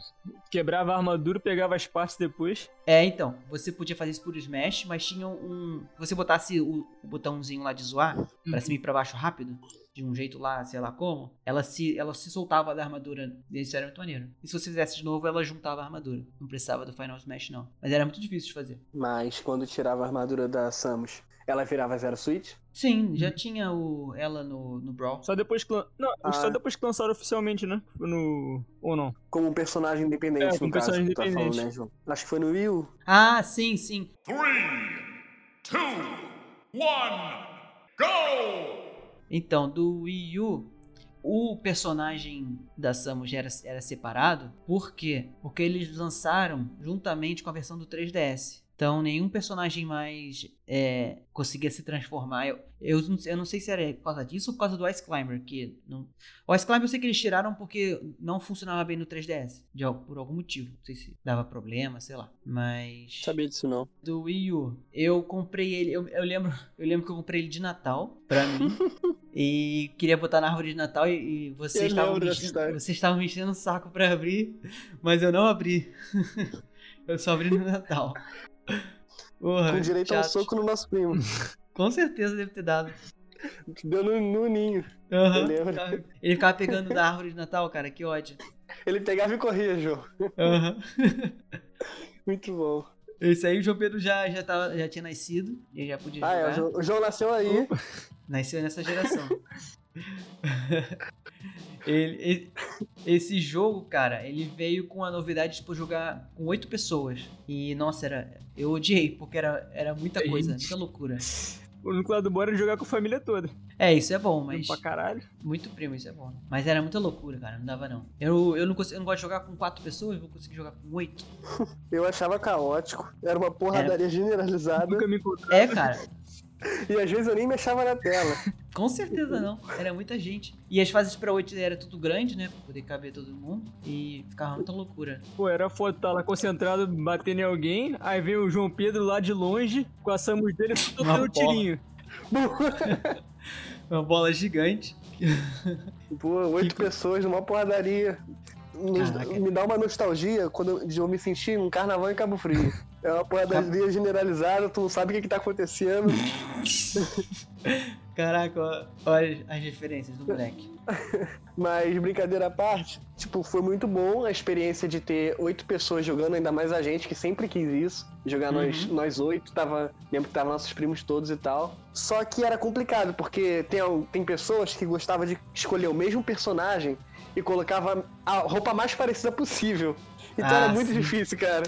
Quebrava a armadura, pegava as partes depois. É, então, você podia fazer isso por Smash, mas tinha um. Se você botasse o, o botãozinho lá de zoar, pra cima e pra baixo rápido, de um jeito lá, sei lá como, ela se, ela se soltava da armadura. Isso era muito maneiro. E se você fizesse de novo, ela juntava a armadura. Não precisava do Final Smash, não. Mas era muito difícil de fazer. Mas quando tirava a armadura da Samus, ela virava Zero Switch? Sim, já tinha o, ela no, no Brawl. Só depois que. Não, Ah. só depois que lançaram oficialmente, né? Foi no. Ou não? Como um personagem independente, É, como no caso. personagem que tu tá falando, independente. né, João? Acho que foi no Wii U. Ah, sim, sim. Three, two, one, go! Então, do Wii U, o personagem da Samus era, era separado. Por quê? Porque eles lançaram juntamente com a versão do 3DS. Então, nenhum personagem mais é, conseguia se transformar. Eu, eu, não, eu não sei se era por causa disso ou por causa do Ice Climber. Que não... O Ice Climber eu sei que eles tiraram porque não funcionava bem no 3DS. De, por algum motivo. Não sei se dava problema, sei lá. Mas sabia disso, não. do Wii U. Eu comprei ele, eu, eu lembro, eu lembro que eu comprei ele de Natal pra mim. e queria botar na árvore de Natal e, e vocês estavam me vocês estavam me enchendo o saco pra abrir, mas eu não abri. eu só abri no Natal. Porra, Com direito ao chato. soco no nosso primo. Com certeza deve ter dado. Deu no, no ninho. Aham. Eu lembro. Ele ficava pegando da árvore de Natal, cara, que ódio. Ele pegava e corria, João. Aham. Muito bom. Esse aí o João Pedro já, já, tava, já tinha nascido, e já podia Ah, jogar. é, o João, o João nasceu aí. Nasceu nessa geração. Ele- ele- esse jogo, cara, ele veio com a novidade de tipo, jogar com oito pessoas. E, nossa, era, eu odiei, porque era, era muita coisa, muita loucura. O único lado bom era jogar com a família toda. É, isso é bom, mas. Pra caralho. Muito primo, isso é bom. Mas era muita loucura, cara, não dava não. Eu, eu, não, consigo, eu não gosto de jogar com quatro pessoas, vou conseguir jogar com oito. Eu achava caótico. Era uma porradaria generalizada. Nunca me encontrei. É, cara, E às vezes eu nem me achava na tela. com certeza não. Era muita gente. E as fases pra oito era tudo grande, né? Pra poder caber todo mundo. E ficava muita loucura. Pô, era foda, tá lá concentrado, batendo em alguém. Aí vem o João Pedro lá de longe, com a Samus dele, tudo Uma dando tirinho. Uma bola gigante. Pô, oito pessoas numa porradaria. Nos- me dá uma nostalgia quando eu- de eu me sentir num carnaval em Cabo Frio. É uma porradaria generalizada, tu não sabe o que, que tá acontecendo. Caraca, olha as referências do moleque. Mas brincadeira à parte, tipo, foi muito bom a experiência de ter oito pessoas jogando, ainda mais a gente que sempre quis isso. Jogar nós, nós oito, tava. Lembro que tava nossos primos todos e tal. Só que era complicado, porque tem, tem pessoas que gostavam de escolher o mesmo personagem e colocava a roupa mais parecida possível. Então Ah, era muito sim. difícil, cara.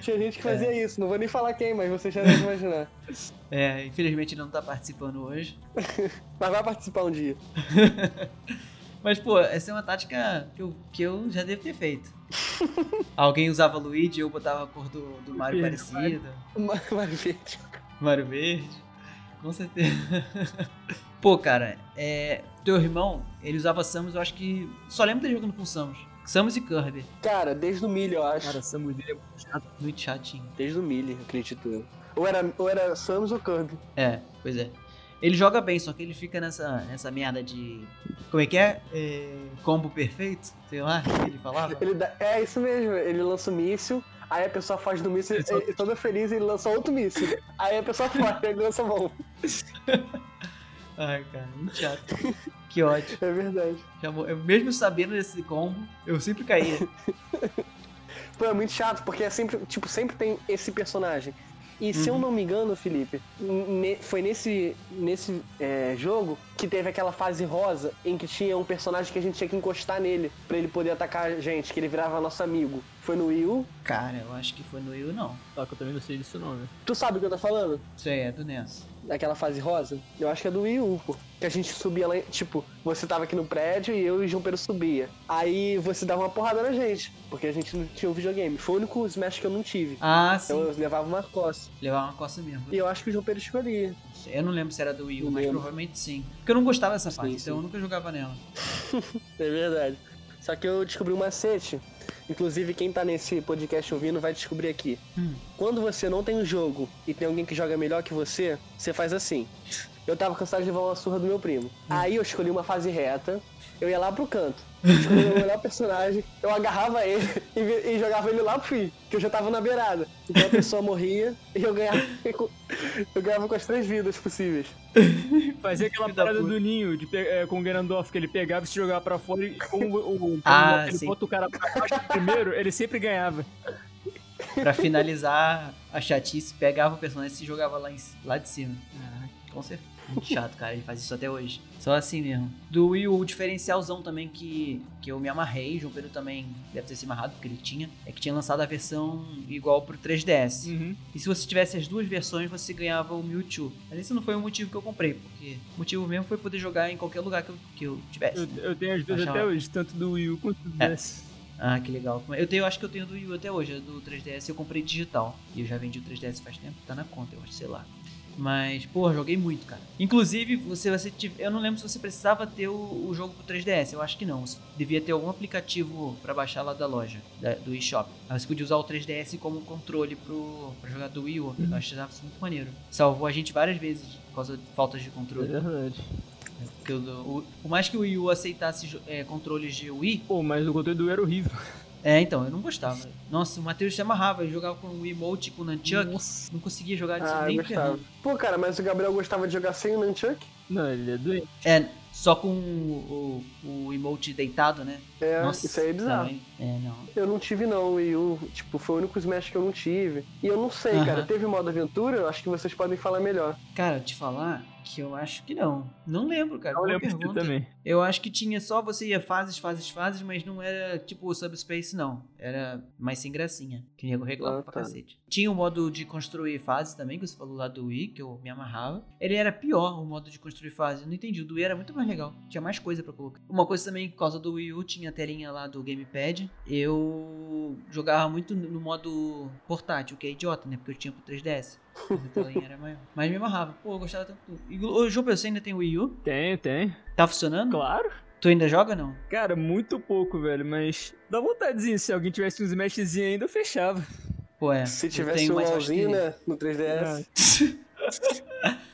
Tinha gente que fazia isso, não vou nem falar quem, mas você já deve imaginar. É, infelizmente ele não tá participando hoje. Mas vai participar um dia. Mas, pô, essa é uma tática que eu, que eu já devo ter feito. Alguém usava Luigi, eu botava a cor do, do Mario Verde, parecida. Mario Verde. Mario Verde. Com certeza. Pô, cara, é, teu irmão, ele usava Samus, eu acho que. Só lembro dele jogando com Samus. Samus e Kirby. Cara, desde o milho, eu acho. Cara, Samus dele é muito chato. Muito chatinho. Desde o milho, acredito eu. Ou era, ou era Samus ou Kirby. É, pois é. Ele joga bem, só que ele fica nessa, nessa merda de. Como é que é? É, Combo perfeito? Sei lá, que ele falava. Ele dá- é isso mesmo, ele lança o míssil, aí a pessoa foge do míssil, Ele e toda feliz ele lança outro míssil. Aí a pessoa foge, aí ele lança a mão. Ai, cara, muito chato. Que ódio. É verdade. Eu, mesmo sabendo desse combo, eu sempre caía. Pô, é muito chato, porque é sempre, tipo, sempre tem esse personagem. E se eu Uhum. não me engano, Felipe, ne- foi nesse, nesse é, jogo que teve aquela fase rosa em que tinha um personagem que a gente tinha que encostar nele pra ele poder atacar a gente, que ele virava nosso amigo. Foi no Wii U. Cara, eu acho que foi no Wii U, não. Só que eu também não sei disso não, né? Tu sabe o que eu tô falando? Aí é do NES. Daquela fase rosa? Eu acho que é do Wii U, pô. Que a gente subia lá, tipo, você tava aqui no prédio e eu e o João Pedro subia. Aí você dava uma porrada na gente, porque a gente não tinha o videogame. Foi o único Smash que eu não tive. Ah, sim. Então eu levava uma coça. Levar uma coça mesmo. E eu acho que o João Pedro escolhia. Eu não lembro se era do Wii U, mas lembro. provavelmente sim. Porque eu não gostava dessa Sim, parte, sim. então eu nunca jogava nela. É verdade. Só que eu descobri um macete. Inclusive, quem tá nesse podcast ouvindo vai descobrir aqui. Hum. Quando você não tem um jogo e tem alguém que joga melhor que você, você faz assim. Eu tava cansado de levar uma surra do meu primo. Aí eu escolhi uma fase reta, eu ia lá pro canto. Escolhi o melhor personagem, eu agarrava ele e, e jogava ele lá pro fim, que eu já tava na beirada. Então a pessoa morria e eu ganhava, com- eu ganhava com as três vidas possíveis. Fazia aquela parada do ninho de, é, com o Ganondorf, que ele pegava e se jogava pra fora e como o, o Ah, ele sim. bota o cara pra baixo primeiro, ele sempre ganhava. Pra finalizar a chatice, pegava o personagem e se jogava lá, em, lá de cima. Ah, com certeza. Muito chato, cara. Ele faz isso até hoje. Só assim mesmo. Do Wii U, o diferencialzão também que, que eu me amarrei, João Pedro também deve ter se amarrado, porque ele tinha, é que tinha lançado a versão igual pro 3DS. Uhum. E se você tivesse as duas versões, você ganhava o Mewtwo. Mas esse não foi o motivo que eu comprei, porque o motivo mesmo foi poder jogar em qualquer lugar que eu, que eu tivesse. Eu, né? eu tenho as duas Achava- até hoje, tanto do Wii U quanto do É. DS. Ah, que legal. Eu tenho, acho que eu tenho do Wii U até hoje, do 3DS eu comprei digital. E eu já vendi o 3DS faz tempo, tá na conta, eu acho, sei lá. Mas, porra, joguei muito, cara. Inclusive, você, você tive, eu não lembro se você precisava ter o, o jogo pro 3DS, eu acho que não. Você devia ter algum aplicativo pra baixar lá da loja, da- do eShop. Aí você podia usar o 3DS como controle pro, pra jogar do Wii U. Eu achava isso muito maneiro. Salvou a gente várias vezes por causa de faltas de É controle. verdade. Porque o, o- por mais que o Wii U aceitasse é, controles de Wii, Pô, mas o controle do Wii era horrível. É, então, eu não gostava. Nossa, o Matheus se amarrava, ele jogava com o emote, com o Nunchuck. Nossa. Não conseguia jogar disso Ah, nem ferrando. Pô, cara, mas o Gabriel gostava de jogar sem o Nunchuck? Não, ele é doente. É, só com o, o, o emote deitado, né? É, Nossa, isso aí é bizarro. também. É, não. Eu não tive não, o Wii U, tipo, foi o único Smash que eu não tive. E eu não sei, Aham. cara, teve modo aventura? Eu acho que vocês podem falar melhor. Cara, te falar que eu acho que não. Não lembro, cara. Eu Boa lembro pergunta. também. Eu acho que tinha só você ia fases, fases, fases, mas não era tipo o Subspace, não. Era mais sem gracinha. Que nego reclama Ah, pra tá. cacete. Tinha o modo de construir fases também, que você falou lá do Wii, que eu me amarrava. Ele era pior, o modo de construir fases. Eu não entendi. O do Wii era muito mais legal. Tinha mais coisa pra colocar. Uma coisa também, por causa do Wii U, tinha a telinha lá do Gamepad. Eu jogava muito no modo portátil, que é idiota, né? Porque eu tinha pro 3DS. Mas a telinha era maior. Mas me amarrava. Pô, eu gostava tanto. E, ô, João, você ainda tem o Wii U? Tem, tem. Tá funcionando? Claro. Tu ainda joga não? Cara, muito pouco, velho, mas dá vontadezinha. Se alguém tivesse um Smashzinho ainda, eu fechava. Pô, é. Se tivesse um LOLzinho, né, no 3DS.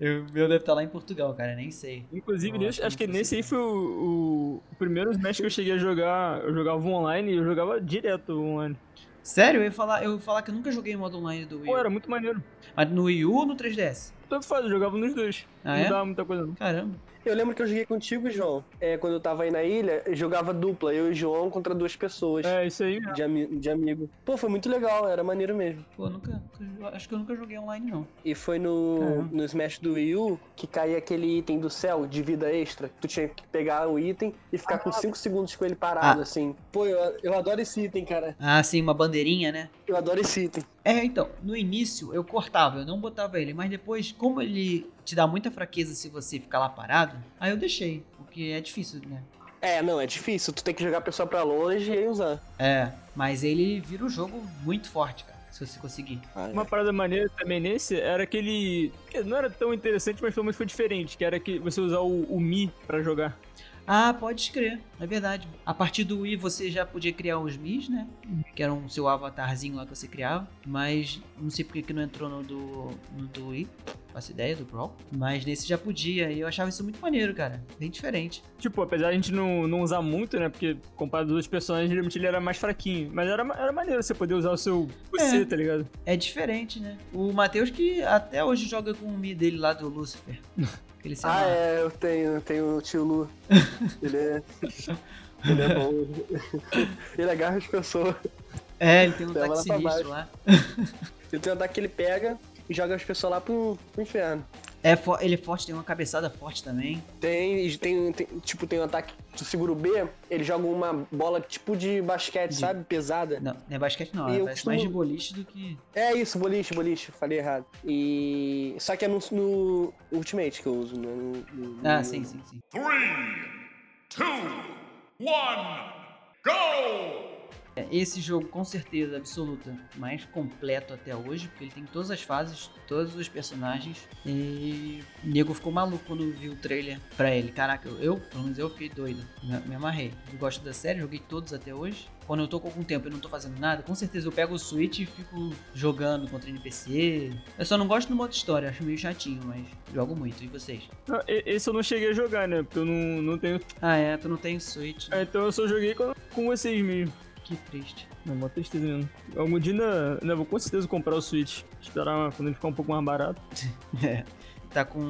Eu, meu deve estar lá em Portugal, cara, nem sei. Inclusive, Eu nesse- acho que acho que não nesse aí foi o, o, o primeiro Smash que eu cheguei a jogar. Eu jogava online e eu jogava direto online. Sério, eu ia falar, eu ia falar que eu nunca joguei modo online do Wii. Pô, era muito maneiro. Mas no Wii U ou no 3DS? Tanto faz, eu jogava nos dois. Ah, não é? dava muita coisa, não. Caramba. Eu lembro que eu joguei contigo, João. É, quando eu tava aí na ilha, eu jogava dupla, eu e o João contra duas pessoas. É, isso aí. De, ami de amigo. Pô, foi muito legal, era maneiro mesmo. Pô, nunca, nunca- Acho que eu nunca joguei online, não. E foi no, Caramba. no Smash do Wii U que caía aquele item do céu de vida extra. Tu tinha que pegar o item e ficar com 5 segundos com ele parado, Ah. assim. Pô, eu, eu adoro esse item, cara. Ah, sim, uma bandeirinha, né? Eu adoro esse item. É, então, no início eu cortava, eu não botava ele, mas depois, como ele te dá muita fraqueza se você ficar lá parado, aí eu deixei, porque é difícil, né? É, não, é difícil. Tu tem que jogar a pessoa pra longe e usar. É, mas ele vira o jogo muito forte, cara, se você conseguir. Ah, Uma parada maneira também nesse era aquele. que não era tão interessante, mas pelo menos foi diferente, que era que você usar o, o Mi pra jogar. Ah, pode crer, é verdade. A partir do Wii você já podia criar os Mis, né? Que era um seu avatarzinho lá que você criava. Mas não sei porque que não entrou no do, no do Wii. Faço ideia do Brawl. Mas nesse já podia. E eu achava isso muito maneiro, cara. Bem diferente. Tipo, apesar de a gente não, não usar muito, né? Porque comparado aos outros personagens, geralmente ele era mais fraquinho. Mas era, era maneiro você poder usar o seu você, É. tá ligado? É diferente, né? O Matheus que até hoje joga com o Mi dele lá do Lucifer. Ele se Ah, amarra. é, eu tenho, eu tenho o tio Lu. Ele é. Ele é bom. Ele agarra as pessoas. É, ele tem um ataque sinistro lá. Ele tem um ataque que ele pega e joga as pessoas lá pro, pro inferno. É, ele é forte, tem uma cabeçada forte também. Tem, e tem, tem- tipo, tem um ataque, tu segura o B, ele joga uma bola tipo de basquete, De- sabe? Pesada. Não, não é basquete não, é costumo- mais de boliche do que... É isso, boliche, boliche, falei errado. E. Só que é no, no Ultimate que eu uso, né? No, no- Ah, no- sim, sim, sim. Three, two, one, go! É, Esse jogo, com certeza absoluta, mais completo até hoje, porque ele tem todas as fases, todos os personagens. E o nego ficou maluco quando viu o trailer pra ele. Caraca, eu, pelo menos eu fiquei doido, me, me amarrei. Eu gosto da série, joguei todos até hoje. Quando eu tô com algum tempo e não tô fazendo nada, com certeza eu pego o Switch e fico jogando contra NPC. Eu só não gosto do modo história, acho meio chatinho, mas jogo muito. E vocês? Não, Esse eu não cheguei a jogar, né? Porque eu não, não tenho. Ah, é, tu não tem Switch. né? É, Então eu só joguei com, com vocês mesmo. Que triste. Não, mó tristeza mesmo. Algum dia ainda, ainda vou com certeza comprar o Switch. Esperar quando ele ficar um pouco mais barato. É. Tá com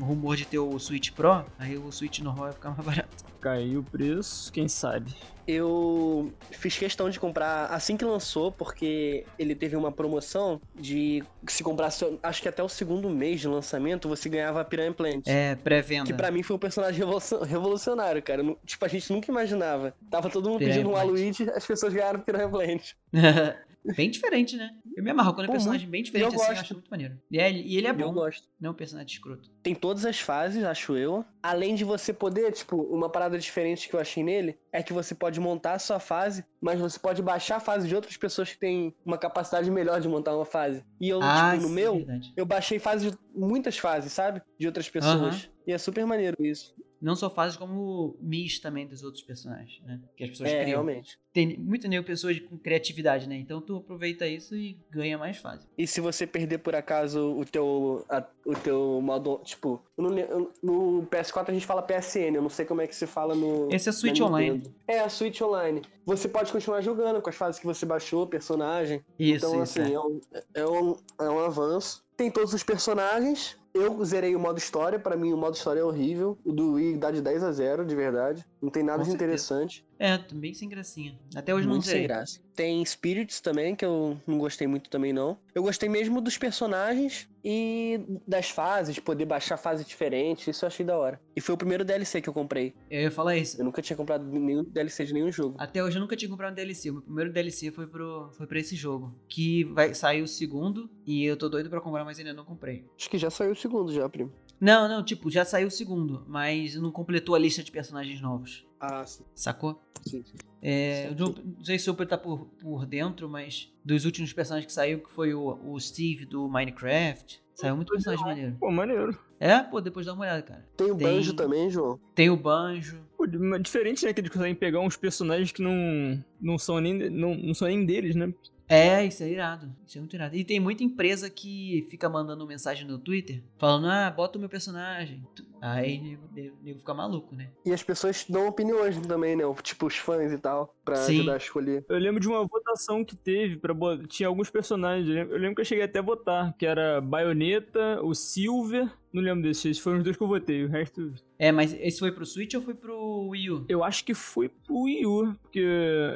rumor de ter o Switch Pro, aí o Switch normal vai ficar mais barato. Caiu o preço, quem sabe. Eu fiz questão de comprar assim que lançou, porque ele teve uma promoção de se comprasse, acho que até o segundo mês de lançamento, você ganhava a Piranha Plant. É, pré-venda. Que pra mim foi um personagem revolucion- revolucionário, cara. Tipo, a gente nunca imaginava. Tava todo mundo Piranha pedindo um Plant. Aluigi, as pessoas ganharam Piranha Plant. bem diferente, né? Eu me amarro quando é Pô, personagem bem diferente eu assim, eu gosto. acho muito maneiro. E, é- e ele é Eu bom, gosto. não é um personagem escroto. Tem todas as fases, acho eu. Além de você poder, tipo, uma parada diferente que eu achei nele é que você pode montar a sua fase, mas você pode baixar a fase de outras pessoas que têm uma capacidade melhor de montar uma fase. E eu, ah, tipo, no sim, meu, verdade. eu baixei fases, muitas fases, sabe? De outras pessoas. E é super maneiro isso. Não só fases como mis também dos outros personagens, né? Que as pessoas É, criam. realmente. Tem muito nego pessoas com criatividade, né? Então tu aproveita isso e ganha mais fase. E se você perder por acaso o teu, a- o teu modo, tipo, eu- no PS4 a gente fala PSN, eu não sei como é que se fala no. Esse é Switch Online. É, a Switch Online. Você pode continuar jogando com as fases que você baixou, personagem. Isso, então, isso. assim, é. é. um, é, um, é um avanço. Tem todos os personagens. Eu zerei o modo história, pra mim o modo história é horrível. O do Wii dá de 10 a 0, de verdade. Não tem nada Com de certeza. interessante. É, também sem gracinha. Até hoje não Muito sem sei. graça. Tem Spirits também, que eu não gostei muito também, não. Eu gostei mesmo dos personagens e das fases, poder baixar fase diferente, isso eu achei da hora. E foi o primeiro DLC que eu comprei. Eu ia falar isso. Eu nunca tinha comprado nenhum DLC de nenhum jogo. Até hoje eu nunca tinha comprado um DLC. O meu primeiro DLC foi, pro, foi pra esse jogo. Que vai sair o segundo. E eu tô doido pra comprar, mas ainda não comprei. Acho que já saiu o segundo já, primo. Não, não, tipo, já saiu o segundo. Mas não completou a lista de personagens novos. Ah, sim. Sacou? sim. É, eu não, não sei se o Super tá por, por dentro, mas dos últimos personagens que saiu, que foi o, o Steve do Minecraft. Saiu muito personagem maneiro. Pô, maneiro. É, pô, depois dá uma olhada, cara. Tem o Tem- Banjo também, João. Tem o Banjo. Pô, diferente, né? Que eles conseguem pegar uns personagens que não, não, são, nem, não, não são nem deles, né? É, isso é irado. Isso é muito irado. E tem muita empresa que fica mandando mensagem no Twitter falando: ah, bota o meu personagem. Aí nego, nego, nego fica maluco, né? E as pessoas dão opiniões também, né? Tipo, os fãs e tal, pra Sim. ajudar a escolher. Eu lembro de uma votação que teve pra botar. Tinha alguns personagens. Eu lembro, que eu cheguei até a votar, que era Bayonetta, o Silver. Não lembro desses, esses foram os dois que eu votei. O resto. É, mas esse foi pro Switch ou foi pro Wii U? Eu acho que foi pro Wii U, porque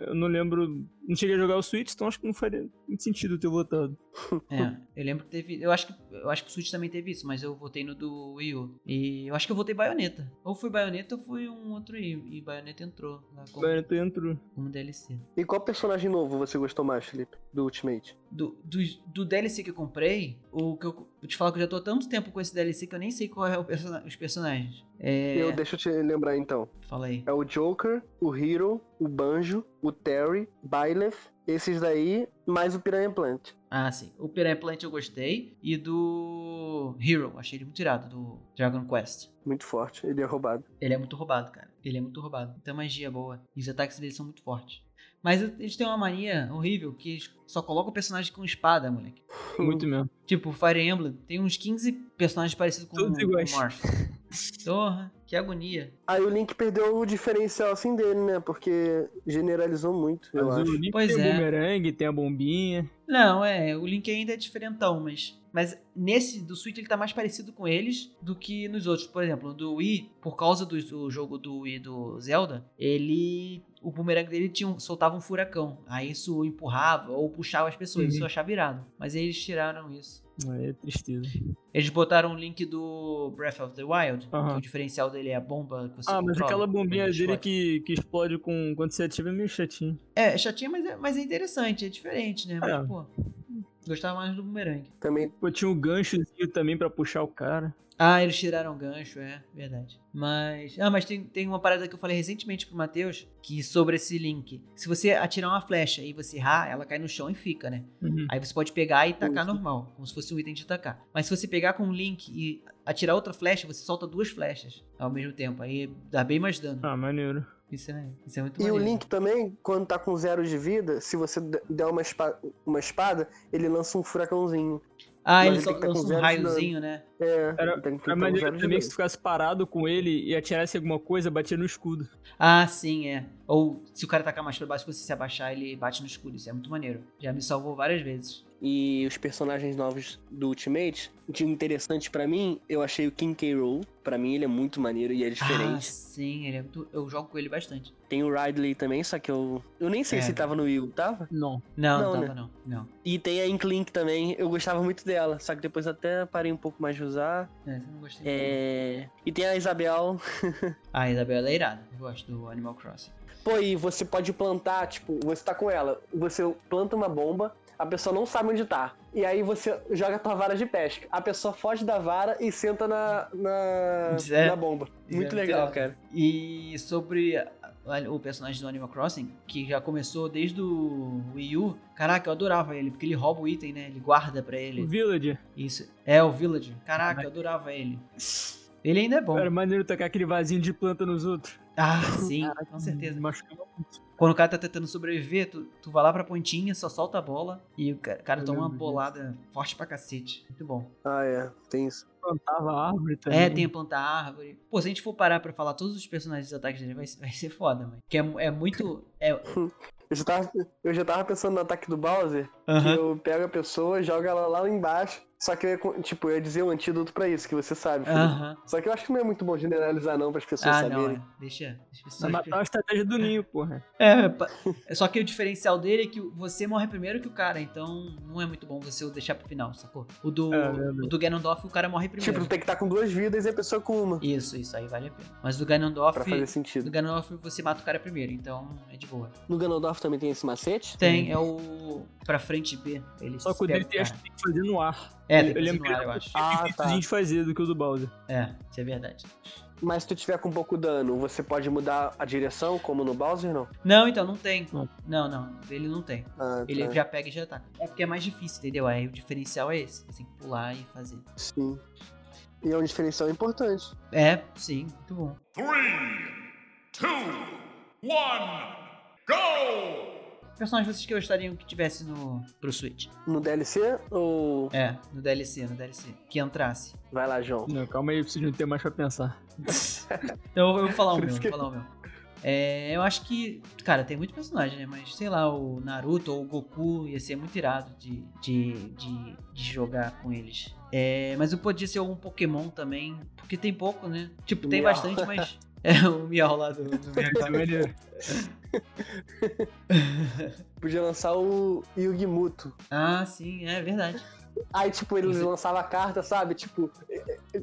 eu não lembro. Não cheguei a jogar o Switch, então acho que não faria. Muito sentido ter votado. É, eu lembro que teve. Eu acho que, eu acho que o Switch também teve isso, mas eu votei no do Wii U. E eu acho que eu votei Bayonetta. Ou foi Bayonetta ou foi um outro aí. E Bayonetta entrou lá como, Bayonetta entrou. como DLC. E qual personagem novo você gostou mais, Felipe? Do Ultimate? Do, do, do DLC que eu comprei, o que eu vou te falar que eu já tô há tanto tempo com esse DLC que eu nem sei qual é o persona- os personagens. É. Eu, deixa eu te lembrar então. Fala aí. É o Joker, o Hero, o Banjo, o Terry, Byleth, esses daí, mais o Piranha Plant. Ah, sim. O Piranha Plant eu gostei. E do Hero, achei ele muito irado, do Dragon Quest. Muito forte, ele é roubado. Ele é muito roubado, cara. Ele é muito roubado. Tem magia boa. E os ataques dele são muito fortes. Mas eles têm uma mania horrível que eles só colocam o personagem com espada, moleque. Muito mesmo. Tipo, Fire Emblem tem uns 15 personagens parecidos com, Todos com iguais. o Morph. Porra, que agonia. Aí o Link perdeu o diferencial assim dele, né? Porque generalizou muito, eu Mas acho. o Link Pois tem é. o boomerang, tem a bombinha. Não, é, o Link ainda é diferentão, mas. Mas nesse do Switch ele tá mais parecido com eles do que nos outros. Por exemplo, do Wii, por causa do, do jogo do Wii do Zelda, ele. O boomerang dele tinha, soltava um furacão. Aí isso empurrava ou puxava as pessoas. Uhum. Isso eu achava irado. Mas eles tiraram isso. É tristeza. Eles botaram o link do Breath of the Wild, que o diferencial dele é a bomba que você Ah, mas aquela bombinha dele que, que explode com, quando você ativa é meio chatinho. É, é chatinho, mas é, mas é interessante, é diferente, né? Mas, É. pô, gostava mais do boomerang. Também Pô, tinha um ganchozinho também pra puxar o cara. Ah, eles tiraram o gancho, é verdade. Mas. Ah, mas tem, tem uma parada que eu falei recentemente pro Matheus, que sobre esse link. Se você atirar uma flecha e você errar, ela cai no chão e fica, né? Uhum. Aí você pode pegar e tacar Isso. normal, como se fosse um item de tacar. Mas se você pegar com um link e atirar outra flecha, você solta duas flechas ao mesmo tempo. Aí dá bem mais dano. Ah, maneiro. Isso, é, isso é muito E o. Link também, quando tá com zero de vida, se você der uma, espa- uma espada, ele lança um furacãozinho. Ah, mas ele ele só tá lança um raiozinho, né? É, Era- tem também que se ficasse parado com ele e atirasse alguma coisa, batia no escudo. Ah, sim, é. Ou se o cara tacar mais pra baixo, se você se abaixar, ele bate no escudo. Isso é muito maneiro. Já me salvou várias vezes. E os personagens novos do Ultimate, de interessante pra mim, eu achei o King K. Rool. Pra mim ele é muito maneiro e é Ah, diferente. sim, ele é muito... eu jogo com ele bastante. Tem o Ridley também, só que eu. Eu nem sei É. se tava no Wii, U, tava? Não. Não, não, Não, tava né? não. Não. E tem a Inklink também, eu gostava muito dela, só que depois até parei um pouco mais de usar. É, eu não gostei. É... E tem a Isabel. Ah, a Isabela é irada. Eu gosto do Animal Crossing. Pô, e você pode plantar, tipo, você tá com ela, você planta uma bomba, a pessoa não sabe onde tá. E aí você joga a tua vara de pesca. A pessoa foge da vara e senta na, na, é- na bomba. Muito é legal, irado. cara. E sobre o personagem do Animal Crossing, que já começou desde o Wii U. Caraca, eu adorava ele, porque ele rouba o item, né? Ele guarda pra O ele. Villager. Isso. É, o Villager. Caraca, eu adorava ele. Ele ainda é bom. Era maneiro tacar aquele vasinho de planta nos outros. Ah, sim, com certeza. Machucava muito. Quando o cara tá tentando sobreviver, tu, tu vai lá pra pontinha, só solta a bola e o ca- cara Eu toma uma lembro disso. bolada forte pra cacete. Muito bom. Ah, é, tem isso. Plantava árvore também. É, tem a plantar árvore. Pô, se a gente for parar pra falar todos os personagens dos ataques dele, vai, vai ser foda, mano. Que é, é muito. É, Eu já, tava, eu já tava pensando no ataque do Bowser, que Aham. eu pego a pessoa, jogo ela lá embaixo. Só que eu ia, tipo, eu ia dizer o antídoto pra isso, que você sabe. Felipe. Aham. Só que eu acho que não é muito bom generalizar não, para as pessoas Ah, não, saberem. é. Deixa. deixa pessoas- matar a estratégia do ninho, porra. É, pa- só que o diferencial dele é que você morre primeiro que o cara, então não é muito bom você o deixar pro final, sacou? O do, É, o do Ganondorf, o cara morre primeiro. Tipo, tu tem que estar com duas vidas e a pessoa com uma. Isso, isso aí vale a pena. Mas do Ganondorf, Pra fazer do sentido. Ganondorf você mata o cara primeiro, então é de boa. No Ganondorf também tem esse macete? Tem, é o pra frente B. Ele Só que o dele tem que fazer no ar. É, eu tem que lembro ar, que eu acho. Ah, tá. difícil de fazer do que o do Bowser. É, isso é verdade. Mas se tu tiver com pouco dano, você pode mudar a direção, como no Bowser, não? Não, então não tem. Não. Não, não. Ele não tem. Ah, Ele tá. já pega e já ataca. É porque é mais difícil, entendeu? Aí o diferencial é esse. Você tem que pular e fazer. Sim. E é um diferencial importante. É, sim, muito bom. Three, two, one, go! Personagens vocês que gostariam que tivesse no pro Switch? No DLC ou. É, no DLC, no DLC. Que entrasse. Vai lá, João. Não, calma aí, eu preciso de um tempo mais pra pensar. Então eu vou falar o meu, vou falar o meu. É, eu acho que, cara, tem muito personagem, né? Mas sei lá, o Naruto ou o Goku ia ser muito irado de, de, de, de jogar com eles. É, mas eu podia ser um Pokémon também, porque tem pouco, né? Tipo, tem Miau. bastante, mas É o Miau lá do, do é maneiro. Podia lançar o Yugi-Muto. Ah, sim, é verdade. Aí, tipo, eles Isso. lançavam a carta, sabe? Tipo,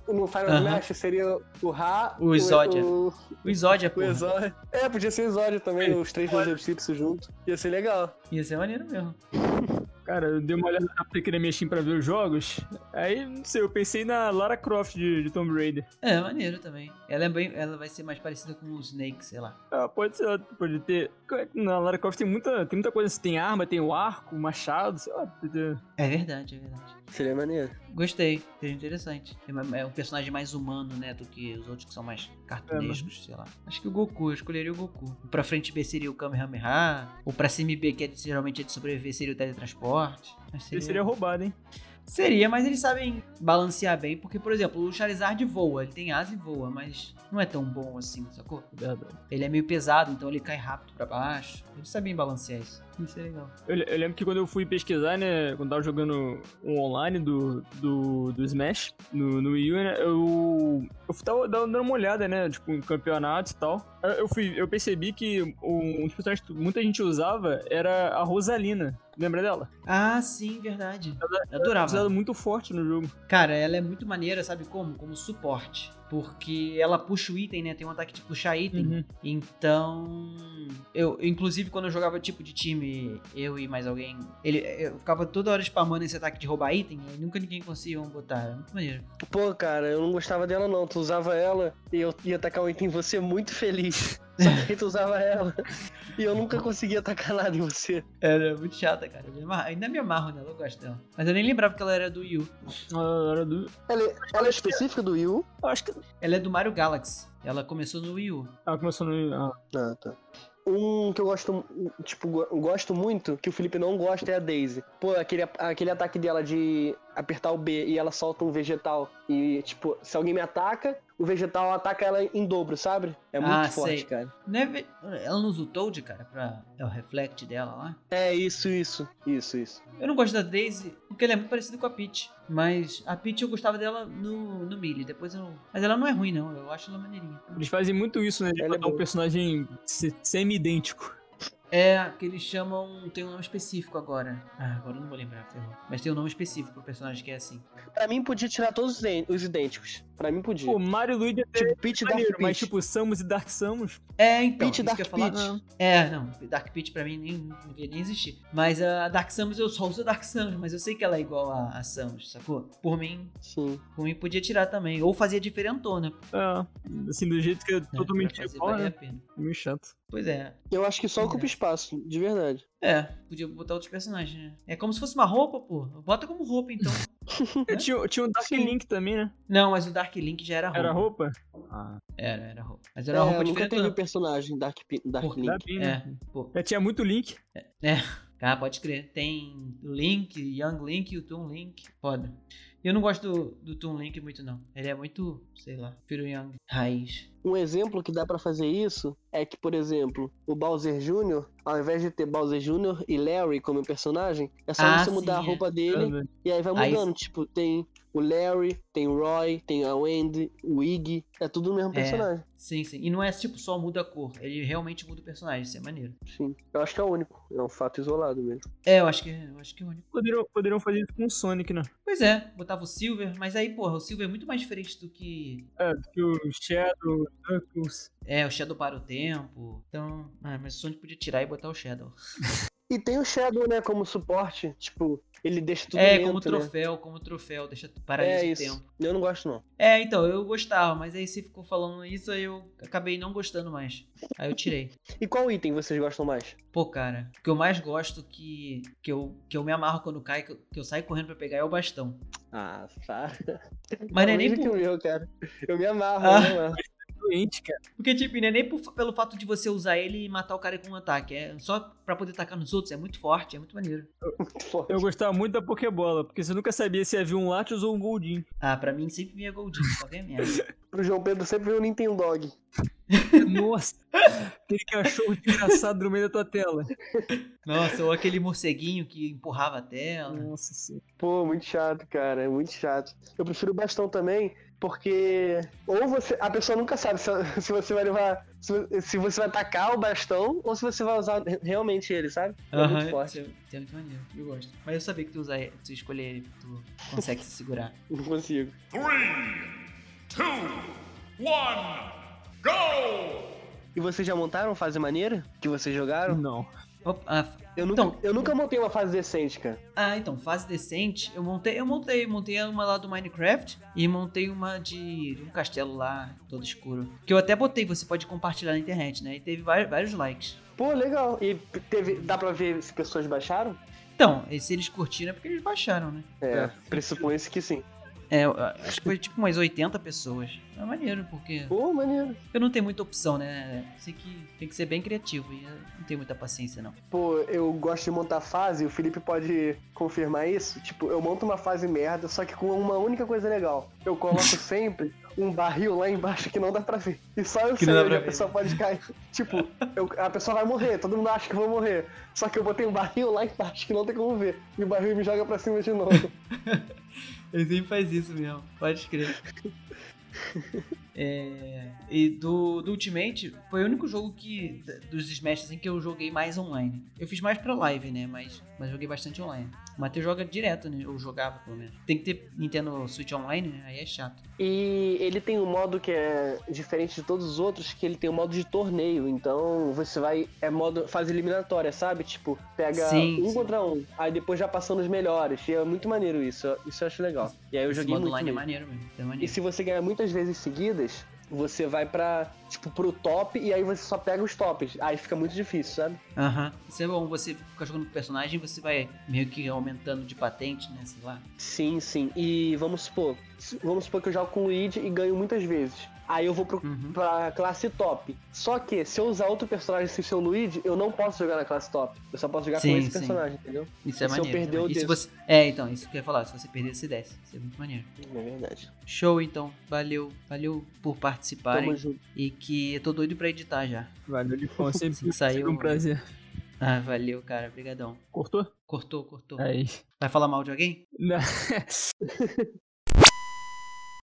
no Final Aham. Smash seria o Ra, O Exodia. o, O Exódia, o pô. Exódia. É, podia ser o Exódia também, os três egípcios junto. Ia ser legal. Ia ser maneiro mesmo. Cara, eu dei uma olhada na minha Steam pra ver os jogos. Aí, não sei, eu pensei na Lara Croft de, de Tomb Raider. É, maneiro também. Ela, é bem, ela vai ser mais parecida com o Snake, sei lá. Ah, pode ser, pode ter. Na Lara Croft tem muita, tem muita coisa. Tem arma, tem o arco, o machado, sei lá. É verdade, é verdade. Seria maneiro. Gostei, seja interessante. É É um personagem mais humano, né, do que os outros que são mais cartunescos, sei lá. Acho que o Goku, eu escolheria o Goku. O pra frente B seria o Kamehameha. O pra cima B, que é geralmente é de sobreviver, seria o teletransporte. Mas Ele seria roubado, hein? Seria, mas eles sabem balancear bem, porque, por exemplo, o Charizard voa, ele tem asa e voa, mas não é tão bom assim, sacou? Verdade. Ele é meio pesado, então ele cai rápido pra baixo. Eles sabem balancear isso. Isso é legal. Eu, eu lembro que quando eu fui pesquisar, né? Quando tava jogando um online do, do, do Smash no, no Wii U, né? Eu, eu tava dando uma olhada, né? Tipo, em campeonatos e tal. Eu- Eu, fui, eu percebi que um dos personagens que muita gente usava era a Rosalina. Lembra dela? Ah, sim, verdade. Eu Usada adorava. muito forte no jogo. Cara, ela é muito maneira, sabe como? Como suporte. Porque ela puxa o item, né? Tem um ataque de puxar item. Uhum. Então. Eu, inclusive, quando eu jogava tipo de time, eu e mais alguém, ele, eu ficava toda hora spamando esse ataque de roubar item e nunca ninguém conseguia um botar. Era muito maneiro. Pô, cara, eu não gostava dela não. Tu usava ela e eu ia atacar um item em você muito feliz. Só que aí tu usava ela. E eu nunca conseguia atacar nada em você. Era muito chata, cara. Eu ainda me amarro nela, eu gosto dela. Mas eu nem lembrava que ela era do Yu. Ah, era do- Ela, ela é específica do Wii U? Eu acho que. Ela é do Mario Galaxy. Ela começou no Wii U. Ah, começou no. Ah, Ah, tá. Um que eu gosto, tipo, go- gosto muito, que o Felipe não gosta, é a Daisy. Pô, aquele, aquele ataque dela de apertar o B e ela solta um vegetal. E, tipo, se alguém me ataca, o vegetal ataca ela em dobro, sabe? É muito Ah, forte, sei. cara. Não é Ela não usa o Toad, cara, pra. É o reflect dela lá. É isso, isso. Isso, isso. Eu não gosto da Daisy porque ela é muito parecida com a Peach. Mas a Peach eu gostava dela no, no Melee. Depois eu. Mas ela não é ruim, não. Eu acho ela maneirinha. eles fazem muito isso, né? De Ela é um personagem se- semi-idêntico. É, que eles chamam. Tem um nome específico agora. Ah, agora eu não vou lembrar, ferrou. Mas tem um nome específico pro personagem que é assim. Pra mim, podia tirar todos os idênticos. Pra mim, podia. Pô, Mario e Luigi até tipo, Peach e Dark Peach. mas tipo, Samus e Dark Samus. É, então. Peach e Dark. Peach. É, não. Dark Peach pra mim nem, não devia nem existir. Mas a Dark Samus eu só uso a Dark Samus, mas eu sei que ela é igual a, a Samus, sacou? Por mim, Sim. por mim podia tirar também. Ou fazia diferentona. É, assim, do jeito que é né? totalmente igual, né? a pena. Meio chato. Pois é. Eu acho que só É. ocupa espaço, de verdade. É, podia botar outros personagens, né? É como se fosse uma roupa, pô. Bota como roupa, então. É, tinha, tinha o Dark Sim. Link também, né? Não, mas o Dark Link já era roupa. Era roupa? Ah, Era, era roupa. Mas era uma É, roupa nunca teve o diferente. personagem Dark, Dark Por- Link. bem, né? É, pô. É, tinha muito Link. Ah, pode crer. Tem Link, Young Link e o Toon Link. Foda. Eu não gosto do, do Toon Link muito, não. Ele é muito, sei lá, prefiro o Young. Raiz. Um exemplo que dá pra fazer isso é que, por exemplo, o Bowser Jr., ao invés de ter Bowser Jr. e Larry como personagem, é só Ah, você mudar a é. roupa dele e aí vai Aí- mudando. Tipo, tem o Larry, tem o Roy, tem a Wendy, o Iggy, é tudo o mesmo É. personagem. Sim, sim. E não é tipo só muda a cor. Ele realmente muda o personagem. Isso é maneiro. Sim. Eu acho que é o único. É um fato isolado mesmo. É, eu acho que, eu acho que é o único. Poderiam, poderiam fazer isso com o Sonic, né? Pois é, botava o Silver, mas aí, porra, o Silver é muito mais diferente do que É, que o Shadow, o Knuckles. É, o Shadow para o tempo. Então. Ah, mas o Sonic podia tirar e botar o Shadow. E tem o Shadow, né, como suporte. Tipo, ele deixa tudo é, lento, como né? troféu, como troféu, deixa para É isso. tempo. Eu não gosto, não. É, então, eu gostava, mas aí você ficou falando isso, aí eu acabei não gostando mais. Aí eu tirei. E qual item vocês gostam mais? Pô, cara, o que eu mais gosto que, que, eu, que eu me amarro quando cai, que eu, que eu saio correndo pra pegar é o bastão. Ah, tá. Mas não é nem que por, o meu, cara. Eu me amarro, Ah. me amarro. Doente, cara. Porque, tipo, não é nem por- pelo fato de você usar ele e matar o cara com um ataque. É só pra poder tacar nos outros. É muito forte, é muito maneiro. Muito. Eu gostava muito da Pokébola, porque você nunca sabia se ia vir um Latios ou um Goldin. Ah, pra mim sempre vinha Goldinho, qualquer merda. Pro João Pedro sempre veio o Nintendo Dog. Nossa! Aquele cachorro desgraçado no meio da tua tela. Nossa, ou aquele morceguinho que empurrava a tela. Nossa senhora. Pô, muito chato, cara. É muito chato. Eu prefiro o bastão também, Porque ou você. A pessoa nunca sabe se, se você vai levar. Se, se você vai tacar o bastão ou se você vai usar re- realmente ele, sabe? É Aham, muito forte. é- isso é muito maneiro. Eu gosto. Mas eu sabia que tu usar tu escolher ele, tu consegue se segurar. Não consigo. Three, two, one, go! E vocês já montaram fase maneira? Que vocês jogaram? Não. Opa, ah, Eu nunca, Então- eu nunca montei uma fase decente, cara. Ah, então, fase decente, eu montei, eu montei, montei uma lá do Minecraft e montei uma de, de um castelo lá, todo escuro. Que eu até botei, você pode compartilhar na internet, né? E teve vários, vários likes. Pô, legal. E teve, dá pra ver se pessoas baixaram? Então, se eles curtiram é porque eles baixaram, né? É. pressupõe-se que sim. É, acho que foi tipo umas 80 pessoas. É maneiro, porque Pô, maneiro. eu não tenho muita opção, né? Sei que tem que ser bem criativo e não tenho muita paciência, não. Pô, eu gosto de montar fase, o Felipe pode confirmar isso. Tipo, eu monto uma fase merda, só que com uma única coisa legal. Eu coloco sempre um barril lá embaixo que não dá pra ver. E só eu Que sei onde a pessoa pode cair. Tipo, eu- a pessoa vai morrer, todo mundo acha que vou morrer. Só que eu botei um barril lá embaixo que não tem como ver. E o barril me joga pra cima de novo. Ele sempre faz isso mesmo, pode crer. É, e do, do Ultimate foi o único jogo que dos Smash assim, que eu joguei mais online. Eu fiz mais pra live, né? Mas, mas joguei bastante online. O Matheus joga direto, né? Ou jogava, pelo menos. Tem que ter Nintendo Switch Online, né? Aí é chato. E ele tem um modo que é diferente de todos os outros, que ele tem um modo de torneio. Então você vai. É modo fase eliminatória, sabe? Tipo, pega Sim, um sim. contra um. Aí depois já passando os melhores. E é muito maneiro isso. Isso eu acho legal. E aí eu Esse joguei modo muito. online é mesmo. maneiro mesmo. É E maneiro. se você ganhar muitas vezes seguidas, você vai pra, tipo, pro top e aí você só pega os tops. Aí fica muito difícil, sabe? Aham. Isso é bom, você fica jogando com personagem, você vai meio que aumentando de patente, né? Sei lá. Sim, sim. E vamos supor, vamos supor que eu jogo com o Luigi e ganho muitas vezes. Aí eu vou pro, Uhum. pra classe top. Só que, se eu usar outro personagem sem ser o Luigi, eu não posso jogar na classe top. Eu só posso jogar Sim, com esse sim. personagem, entendeu? Isso é E se eu maneiro. perder, eu. E se desço. você... É, então, isso que eu ia falar. Se você perder, você desce. Isso é muito maneiro. É verdade. Show, então. Valeu. Valeu por participarem. Tamo junto. E que eu tô doido pra editar já. Valeu, Lipão. Sempre, Sim, saiu. sempre um prazer. Ah, valeu, cara. Obrigadão. Cortou? Cortou, cortou. Aí. Vai falar mal de alguém? Não.